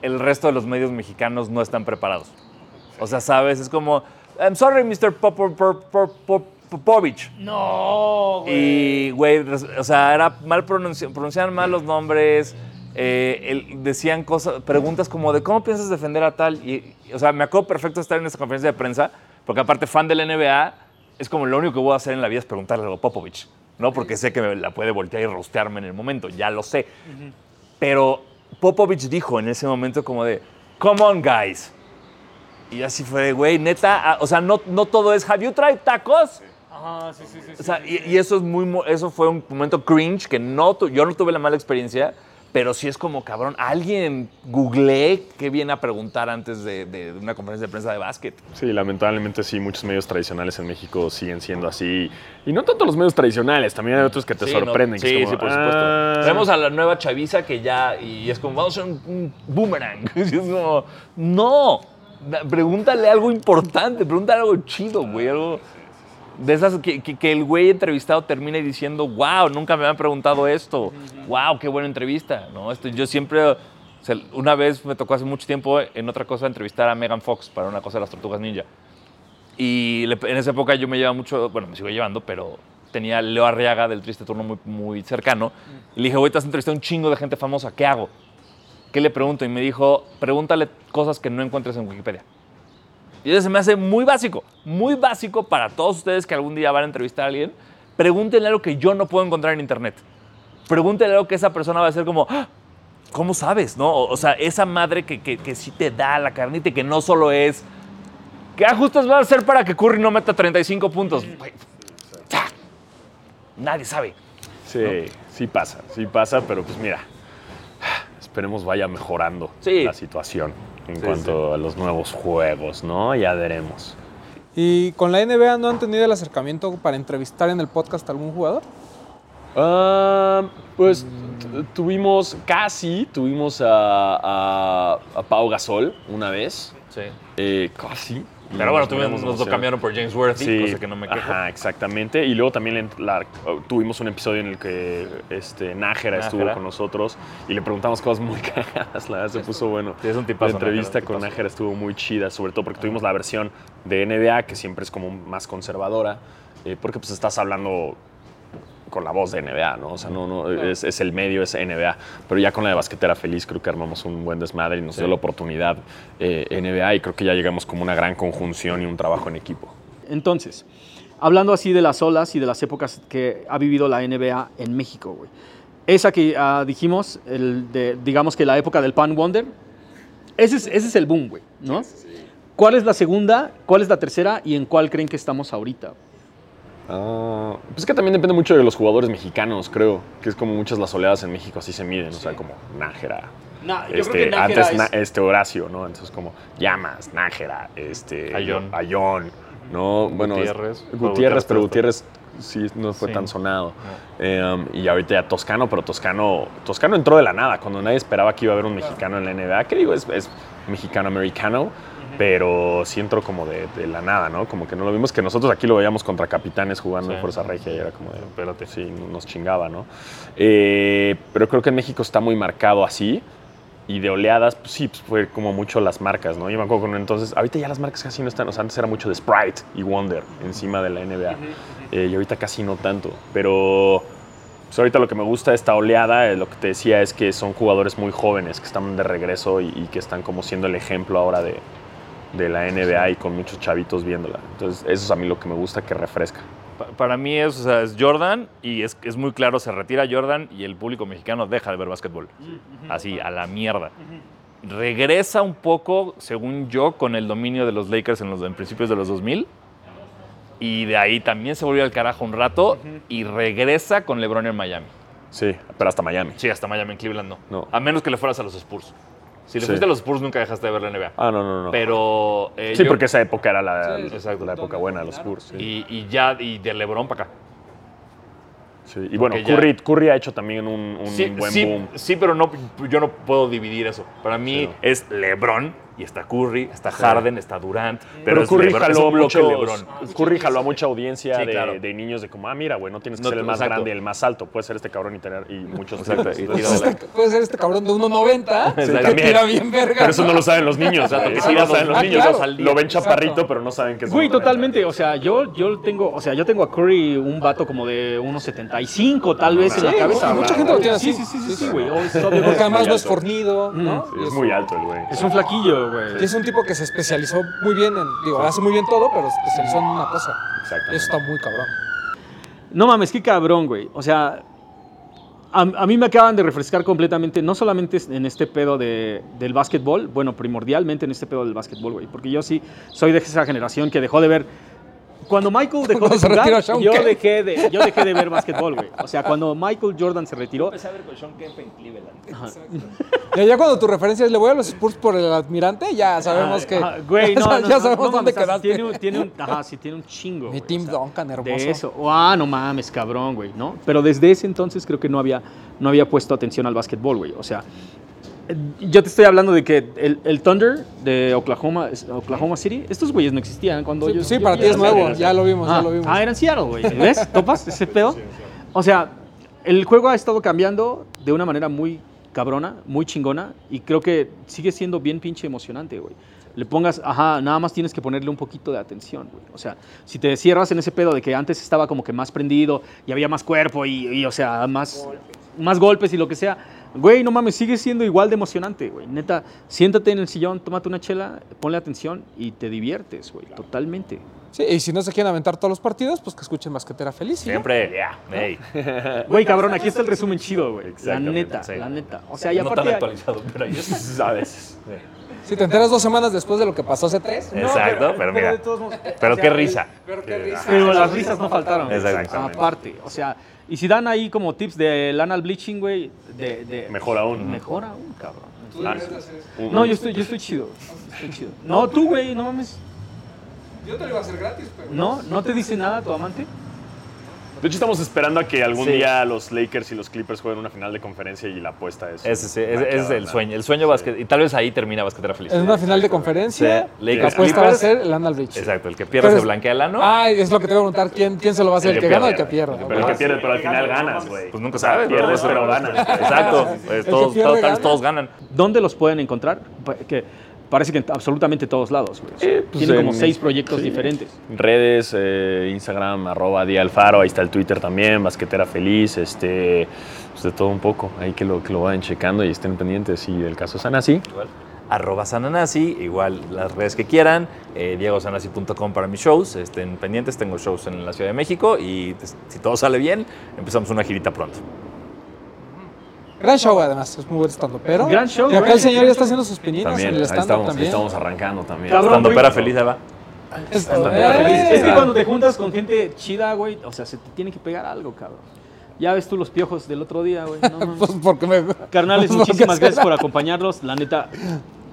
S4: el resto de los medios mexicanos no están preparados. O sea, sabes, es como, I'm sorry, Mr. Popo- Pop- Pop- Pop- Popovich.
S1: No,
S4: Y, güey, o sea, era mal pronunci- pronunciaban mal los nombres. Eh, el- decían cosas, preguntas como de cómo piensas defender a tal. Y, y, o sea, me acuerdo perfecto estar en esa conferencia de prensa, porque aparte, fan del NBA, es como lo único que voy a hacer en la vida es preguntarle a Popovich, ¿no? Porque sé que me la puede voltear y rostearme en el momento, ya lo sé. Pero Popovich dijo en ese momento como de, come on, guys. Y así fue güey, neta, ah, o sea, no, no todo es, have you tried tacos?
S1: Ajá, sí, sí, sí.
S4: O sea, y, y eso es muy, eso fue un momento cringe que no, tu- yo no tuve la mala experiencia, pero sí es como, cabrón, alguien googleé qué viene a preguntar antes de, de una conferencia de prensa de básquet.
S5: Sí, lamentablemente sí, muchos medios tradicionales en México siguen siendo así. Y no tanto los medios tradicionales, también hay otros que te
S4: Sí,
S5: sorprenden.
S4: ¿no?
S5: que
S4: Sí, por supuesto.
S5: "Ah".
S4: Vemos a la nueva chaviza que ya, y es como, vamos a un, un boomerang. Y es como, no, pregúntale algo importante, pregúntale algo chido, güey, algo de esas que, que- el güey entrevistado termine diciendo, wow, nunca me habían preguntado esto, wow, qué buena entrevista, ¿no? Esto, yo siempre, una vez me tocó hace mucho tiempo en otra cosa entrevistar a Megan Fox para una cosa de las Tortugas Ninja. Y en esa época yo me llevaba mucho, bueno, me sigo llevando, pero tenía Leo Arriaga del Triste Turno muy, muy cercano. Y le dije, güey, te has entrevistado un chingo de gente famosa, ¿qué hago? ¿Qué le pregunto? Y me dijo, pregúntale cosas que no encuentres en Wikipedia. Y eso se me hace muy básico, muy básico para todos ustedes que algún día van a entrevistar a alguien. Pregúntenle algo que yo no puedo encontrar en internet. Pregúntenle algo que esa persona va a ser como, "Ah, ¿cómo sabes? ¿No? O, sea, esa madre que, que, que sí te da la carnita y que no solo es, ¿qué ajustes va a hacer para que Curry no meta 35 puntos? Nadie sabe.
S5: Sí, sí pasa, sí pasa, pero pues mira, esperemos vaya mejorando
S4: Sí.
S5: la situación en cuanto a los nuevos juegos, ¿no? Ya veremos.
S2: ¿Y con la NBA no han tenido el acercamiento para entrevistar en el podcast a algún jugador?
S5: Ah, pues tu- tuvimos, casi, tuvimos a, a, a Pau Gasol una vez.
S4: Sí.
S5: Eh, casi.
S4: Pero bueno,
S5: Nos
S4: tuvimos- nos lo cambiaron por James Worthy,
S5: Sí,
S4: cosa que no me quejo.
S5: Ajá, exactamente. Y luego también la- tuvimos un episodio en el que este, Nájera estuvo con nosotros y le preguntamos cosas muy cagadas. La verdad se puso bueno.
S4: Sí, es un tipazo,
S5: La entrevista
S4: Nájera,
S5: con
S4: tipazo.
S5: Nájera estuvo muy chida, sobre todo porque tuvimos la versión de NBA, que siempre es como más conservadora, eh, porque pues estás hablando con la voz de NBA, ¿no? O sea, no, no, es, es el medio, es NBA. Pero ya con la de basquetera feliz creo que armamos un buen desmadre y nos dio la oportunidad eh, NBA y creo que ya llegamos como una gran conjunción y un trabajo en equipo.
S1: Entonces, hablando así de las olas y de las épocas que ha vivido la NBA en México, güey. Esa que ah, dijimos, el de, digamos que la época del Pan Wonder, ese es, ese es el boom, güey, ¿no? ¿Cuál es la segunda? ¿Cuál es la tercera? ¿Y en cuál creen que estamos ahorita?
S5: Ah, pues es que también depende mucho de los jugadores mexicanos, creo. Que es como muchas las oleadas en México así se miden. O sea, como Nájera.
S1: Nah, yo
S5: este,
S1: creo que Nájera
S5: antes
S1: es-
S5: Na- este Horacio, ¿no? Entonces como Llamas, Nájera, este,
S4: Ayón.
S5: Ayón, ¿no? Bueno, es-
S4: Gutiérrez.
S5: Gutiérrez, pero
S4: Gutiérrez,
S5: Gutiérrez sí no fue
S4: Sí.
S5: tan sonado. Eh, um, y ahorita ya Toscano, pero Toscano, Toscano entró de la nada, cuando nadie esperaba que iba a haber un mexicano en la NBA. Que digo, es, es mexicano-americano, pero sí entró como de, de la nada, ¿no? Como que no lo vimos, que nosotros aquí lo veíamos contra capitanes jugando en
S4: Sí.
S5: Fuerza Regia y era como de,
S4: Espérate.
S5: sí, nos chingaba, ¿no? Eh, pero creo que en México está muy marcado así. Y de oleadas, pues sí, pues fue como mucho las marcas, ¿no? Yo me acuerdo que entonces, ahorita ya las marcas casi no están, o sea, antes era mucho de Sprite y Wonder encima de la NBA. Eh, y ahorita casi no tanto. Pero pues ahorita lo que me gusta de esta oleada, eh, lo que te decía, es que son jugadores muy jóvenes que están de regreso y, y que están como siendo el ejemplo ahora de, de la NBA y con muchos chavitos viéndola. Entonces, eso es a mí lo que me gusta, que refresca.
S4: Pa- Para mí es, o sea, es Jordan y es, es muy claro, se retira Jordan y el público mexicano deja de ver básquetbol. Así, a la mierda. Regresa un poco, según yo, con el dominio de los Lakers en los en principios de los 2000. Y de ahí también se volvió al carajo un rato y regresa con LeBron en Miami.
S5: Sí, pero hasta Miami.
S4: Sí, hasta Miami, en Cleveland no.
S5: No.
S4: A menos que le fueras a los Spurs. Si le
S5: Sí.
S4: fuiste a los Spurs nunca dejaste de ver la NBA.
S5: Ah, no, no, no.
S4: Pero... eh,
S5: sí,
S4: yo-
S5: porque esa época era la,
S2: Sí,
S4: exacto.
S5: la época buena de los Spurs. Sí.
S4: Y, y ya, y de LeBron para acá.
S5: Sí, Y bueno,
S4: ya-
S5: Curry, Curry ha hecho también un, un
S4: Sí,
S5: buen
S4: sí,
S5: boom.
S4: sí, pero no, yo no puedo dividir eso. Para mí
S5: Sí, no.
S4: es LeBron y está Curry, está Harden, está Durant. Pero,
S5: Pero
S4: es
S5: Curry
S4: LeBron, es
S5: jaló,
S4: un bloque
S5: mucho,
S4: LeBron.
S5: Curry jaló a mucha audiencia
S4: Sí,
S5: de,
S4: claro.
S5: de niños de como, ah, mira, güey, no tienes que
S4: No,
S5: ser el más
S4: exacto.
S5: grande, el más alto. Puede ser este cabrón y tener y muchos
S4: Exacto, y
S5: Entonces,
S4: tira
S2: Este- puede ser este cabrón de 1.90 que
S5: también.
S2: tira bien verga.
S5: Pero eso no lo saben los niños.
S4: Que
S5: eso no lo saben
S4: dos-
S5: los
S2: ah,
S5: niños. Lo ven chaparrito, pero no saben que es
S1: Güey, totalmente. O sea, yo, yo tengo, o sea, yo tengo a Curry un vato como de 1.75 tal vez en la
S2: Sí,
S1: cabeza.
S2: mucha gente lo tiene
S1: Sí,
S2: así.
S1: sí, sí, sí, güey.
S2: Porque además no es fornido, ¿no?
S5: Es muy alto el güey.
S1: Es un flaquillo, güey.
S2: es un tipo que se especializó muy bien en, digo, hace muy bien todo, pero se especializó en una cosa.
S5: Exactamente.
S2: eso está muy cabrón.
S1: No mames, qué cabrón, güey. O sea, a, a mí me acaban de refrescar completamente, no solamente en este pedo de, del básquetbol, bueno, primordialmente en este pedo del básquetbol, güey. Porque yo sí soy de esa generación que dejó de ver. Cuando Michael dejó
S2: Cuando
S1: de
S2: se
S1: jugar,
S2: Sean
S1: yo
S2: Kemp.
S1: dejé, de, yo dejé de ver básquetbol, güey. O sea, cuando Michael Jordan se retiró,
S4: Empecé a ver con Sean Kemp en Cleveland.
S2: Ya, ya cuando tu referencia es le voy a los Spurs por el admirante, ya sabemos que.
S1: Ajá, güey, no,
S2: ya
S1: no,
S2: sabemos
S1: no
S2: dónde
S1: mames,
S2: quedaste.
S1: Tiene un, tiene un- ajá, sí, tiene un chingo.
S2: Mi
S1: güey,
S2: Tim
S1: o sea,
S2: Duncan, hermoso.
S1: De eso. Ah, no mames, cabrón, güey, ¿no? Pero desde ese entonces creo que no había, no había puesto atención al básquetbol, güey. O sea, yo te estoy hablando de que el, el Thunder de Oklahoma, Oklahoma City, estos güeyes no existían cuando
S2: Sí,
S1: yo.
S2: sí,
S1: yo
S2: para ti es nuevo, ya lo vimos,
S1: ah,
S2: ya lo vimos.
S1: Ah, era en Seattle, güey. ¿Ves? ¿Topas ese pedo? O sea, el juego ha estado cambiando de una manera muy cabrona, muy chingona, y creo que sigue siendo bien pinche emocionante, güey. Le pongas, ajá, nada más tienes que ponerle un poquito de atención, güey. O sea, si te cierras en ese pedo de que antes estaba como que más prendido y había más cuerpo y, y, o sea, más, más golpes y lo que sea, güey, no mames, sigue siendo igual de emocionante, güey. Neta, siéntate en el sillón, tómate una chela, ponle atención y te diviertes, güey, totalmente.
S2: Sí, y si no se quieren aventar todos los partidos, pues que escuchen Basquetera Feliz. ya.
S4: Siempre, ya. Ey.
S1: Güey, cabrón, aquí está el resumen chido, güey. La neta,
S4: sí.
S1: la neta. O sea, y
S4: no tan actualizado, pero es.
S5: A veces.
S2: Si te enteras dos semanas después de lo que pasó hace tres.
S4: Exacto, pero mira.
S1: todos
S4: Pero
S1: o sea,
S4: qué risa.
S2: Pero qué risa.
S1: Pero las risas no faltaron.
S4: Exactamente.
S1: Aparte, o sea, y si dan ahí como tips del anal bleaching, güey, de, de-
S5: Mejor aún.
S1: Mejor aún, cabrón.
S5: Ah, un-
S1: No, yo estoy, yo estoy chido. Estoy chido. No, tú, güey, no mames.
S2: Yo te lo iba a hacer gratis, pero.
S1: No, no te dice nada tu amante.
S5: De hecho, estamos esperando a que algún
S4: Sí.
S5: día los Lakers y los Clippers jueguen una final de conferencia y la apuesta es.
S4: Ese, sí, ese- ese es el sueño. El sueño básquet. Y tal vez ahí termina basquetera feliz.
S2: En una final de conferencia,
S4: Sí,
S2: la
S4: Lakers
S2: apuesta va a
S4: Clippers.
S2: ser el Anal Beach.
S4: Exacto, el que pierda se blanquea el ano.
S2: Ah, es lo que te voy a preguntar. ¿Quién, quién se lo va a hacer? ¿El, que gana o el que pierde?
S5: Pero el que pierde, pero al final ganas, güey.
S4: Pues nunca sabes.
S5: Pierdes, pero ganas.
S4: Exacto. Pues todos, ganan.
S1: ¿Dónde los pueden encontrar? Pa- Que parece que en absolutamente todos lados, güey.
S5: Eh, pues
S1: Tiene como seis proyectos
S5: sí.
S1: diferentes.
S5: Redes, eh, Instagram, arroba Día Alfaro, ahí está el Twitter también, Basquetera Feliz, este, pues de todo un poco, ahí que lo, que lo vayan checando y estén pendientes. Y el caso Sanasi,
S4: Igual. Arroba Sananasi, igual las redes que quieran, eh, diegosanasi.com para mis shows, estén pendientes, tengo shows en la Ciudad de México y pues, si todo sale bien, empezamos una girita pronto.
S2: Gran show, además, es muy buen stand pero
S1: Gran show,
S2: Y acá el señor ya está haciendo sus pininas
S5: también,
S2: en
S5: ahí
S2: el stand
S5: estamos, ahí
S2: también.
S5: estamos arrancando también.
S1: Güey.
S4: pera feliz, ahí va.
S2: Esto,
S5: Stand-up
S2: eh,
S5: feliz.
S1: Es que cuando te juntas con gente chida, güey, o sea, se te tiene que pegar algo, cabrón. Ya ves tú los piojos del otro día, güey. No, mames.
S2: Pues porque me...
S1: Carnales,
S2: pues
S1: muchísimas gracias por acompañarnos. La neta,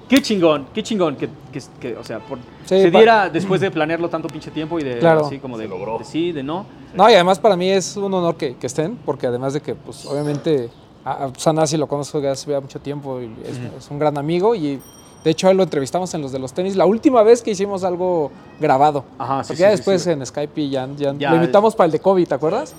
S1: qué chingón, qué chingón que, que- que, o sea, por-
S2: Sí,
S1: se
S2: pa-
S1: diera después de planearlo tanto pinche tiempo y de
S2: Claro.
S1: así como de, de sí, de no.
S2: No, y además para mí es un honor que, que estén, porque además de que, pues, obviamente, a, a Sanasi lo conozco desde hace mucho tiempo y es, es un gran amigo y de hecho él lo entrevistamos en los de los tenis la última vez que hicimos algo grabado.
S1: Ajá, sí,
S2: Porque
S1: sí,
S2: ya
S1: sí,
S2: después en Skype y ya, ya,
S1: Ya,
S2: lo invitamos para el de COVID, ¿te acuerdas?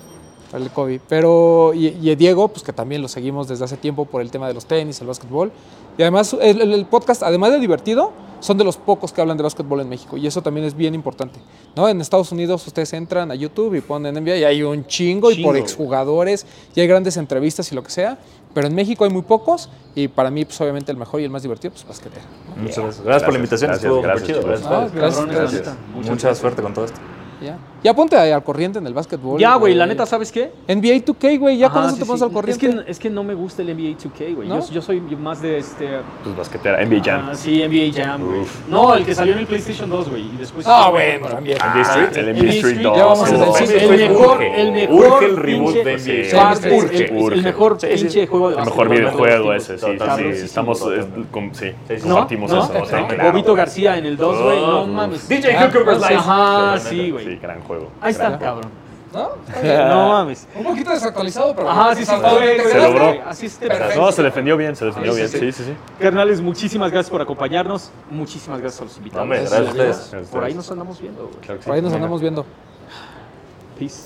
S2: Para el COVID. Pero, y, y Diego, pues que también lo seguimos desde hace tiempo por el tema de los tenis, el básquetbol. Y además, el, el- podcast, además de divertido, son de los pocos que hablan de básquetbol en México. Y eso también es bien importante. ¿no? En Estados Unidos ustedes entran a YouTube y ponen NBA y hay un chingo, y
S1: Chingo,
S2: por
S1: güey.
S2: exjugadores, y hay grandes entrevistas y lo que sea. Pero en México hay muy pocos y para mí, pues obviamente el mejor y el más divertido, pues basquetera.
S4: Muchas gracias. Gracias por la invitación,
S5: gracias,
S4: estuvo
S5: gracias,
S4: chido.
S2: Ah, gracias, gracias.
S4: Mucha suerte con todo esto.
S2: Ya, ya ponte al corriente en el básquetbol.
S1: Ya, güey, la neta, ¿sabes qué?
S2: NBA 2K, güey, ya con
S1: Ajá,
S2: eso
S1: sí,
S2: te pones
S1: sí.
S2: al corriente.
S1: Es que, es que no me gusta el NBA 2K, güey.
S2: ¿No?
S1: Yo, yo soy más de este.
S5: Pues Basquetera, NBA Jam.
S1: ah, sí, NBA Jam, güey. No, el que salió en el PlayStation 2, güey. Y después.
S2: Ah, bueno, también.
S5: NBA Street, el NBA Street 2.
S2: Ya vamos a
S5: el-
S2: decir-
S1: el, mejor, el mejor.
S4: urge el reboot de NBA.
S1: El, mejor
S4: Sí, sí.
S1: pinche juego de
S5: El mejor videojuego
S1: de
S5: ese, sí, estamos, sí,
S1: ¿No?
S5: compartimos eso.
S1: Bobito García en el 2, güey. No mames.
S4: DJ
S1: Ah,
S4: Cucumber's Life.
S1: Ajá,
S5: sí,
S1: güey.
S5: Sí, gran juego.
S1: Ahí está,
S5: juego.
S1: cabrón.
S2: ¿No?
S1: No mames.
S2: Un poquito desactualizado, pero.
S1: Ajá, sí, sí,
S5: Se logró.
S1: Así.
S5: No, se defendió bien, se defendió
S2: Sí,
S5: bien.
S2: sí,
S5: Sí, sí, sí.
S1: Carnales, muchísimas gracias por acompañarnos. Muchísimas gracias a los invitados.
S4: Hombre, gracias a ustedes.
S5: Gracias a
S1: Por ahí
S5: ustedes.
S1: nos andamos viendo, güey.
S5: Claro.
S2: Por ahí nos andamos viendo.
S1: Peace.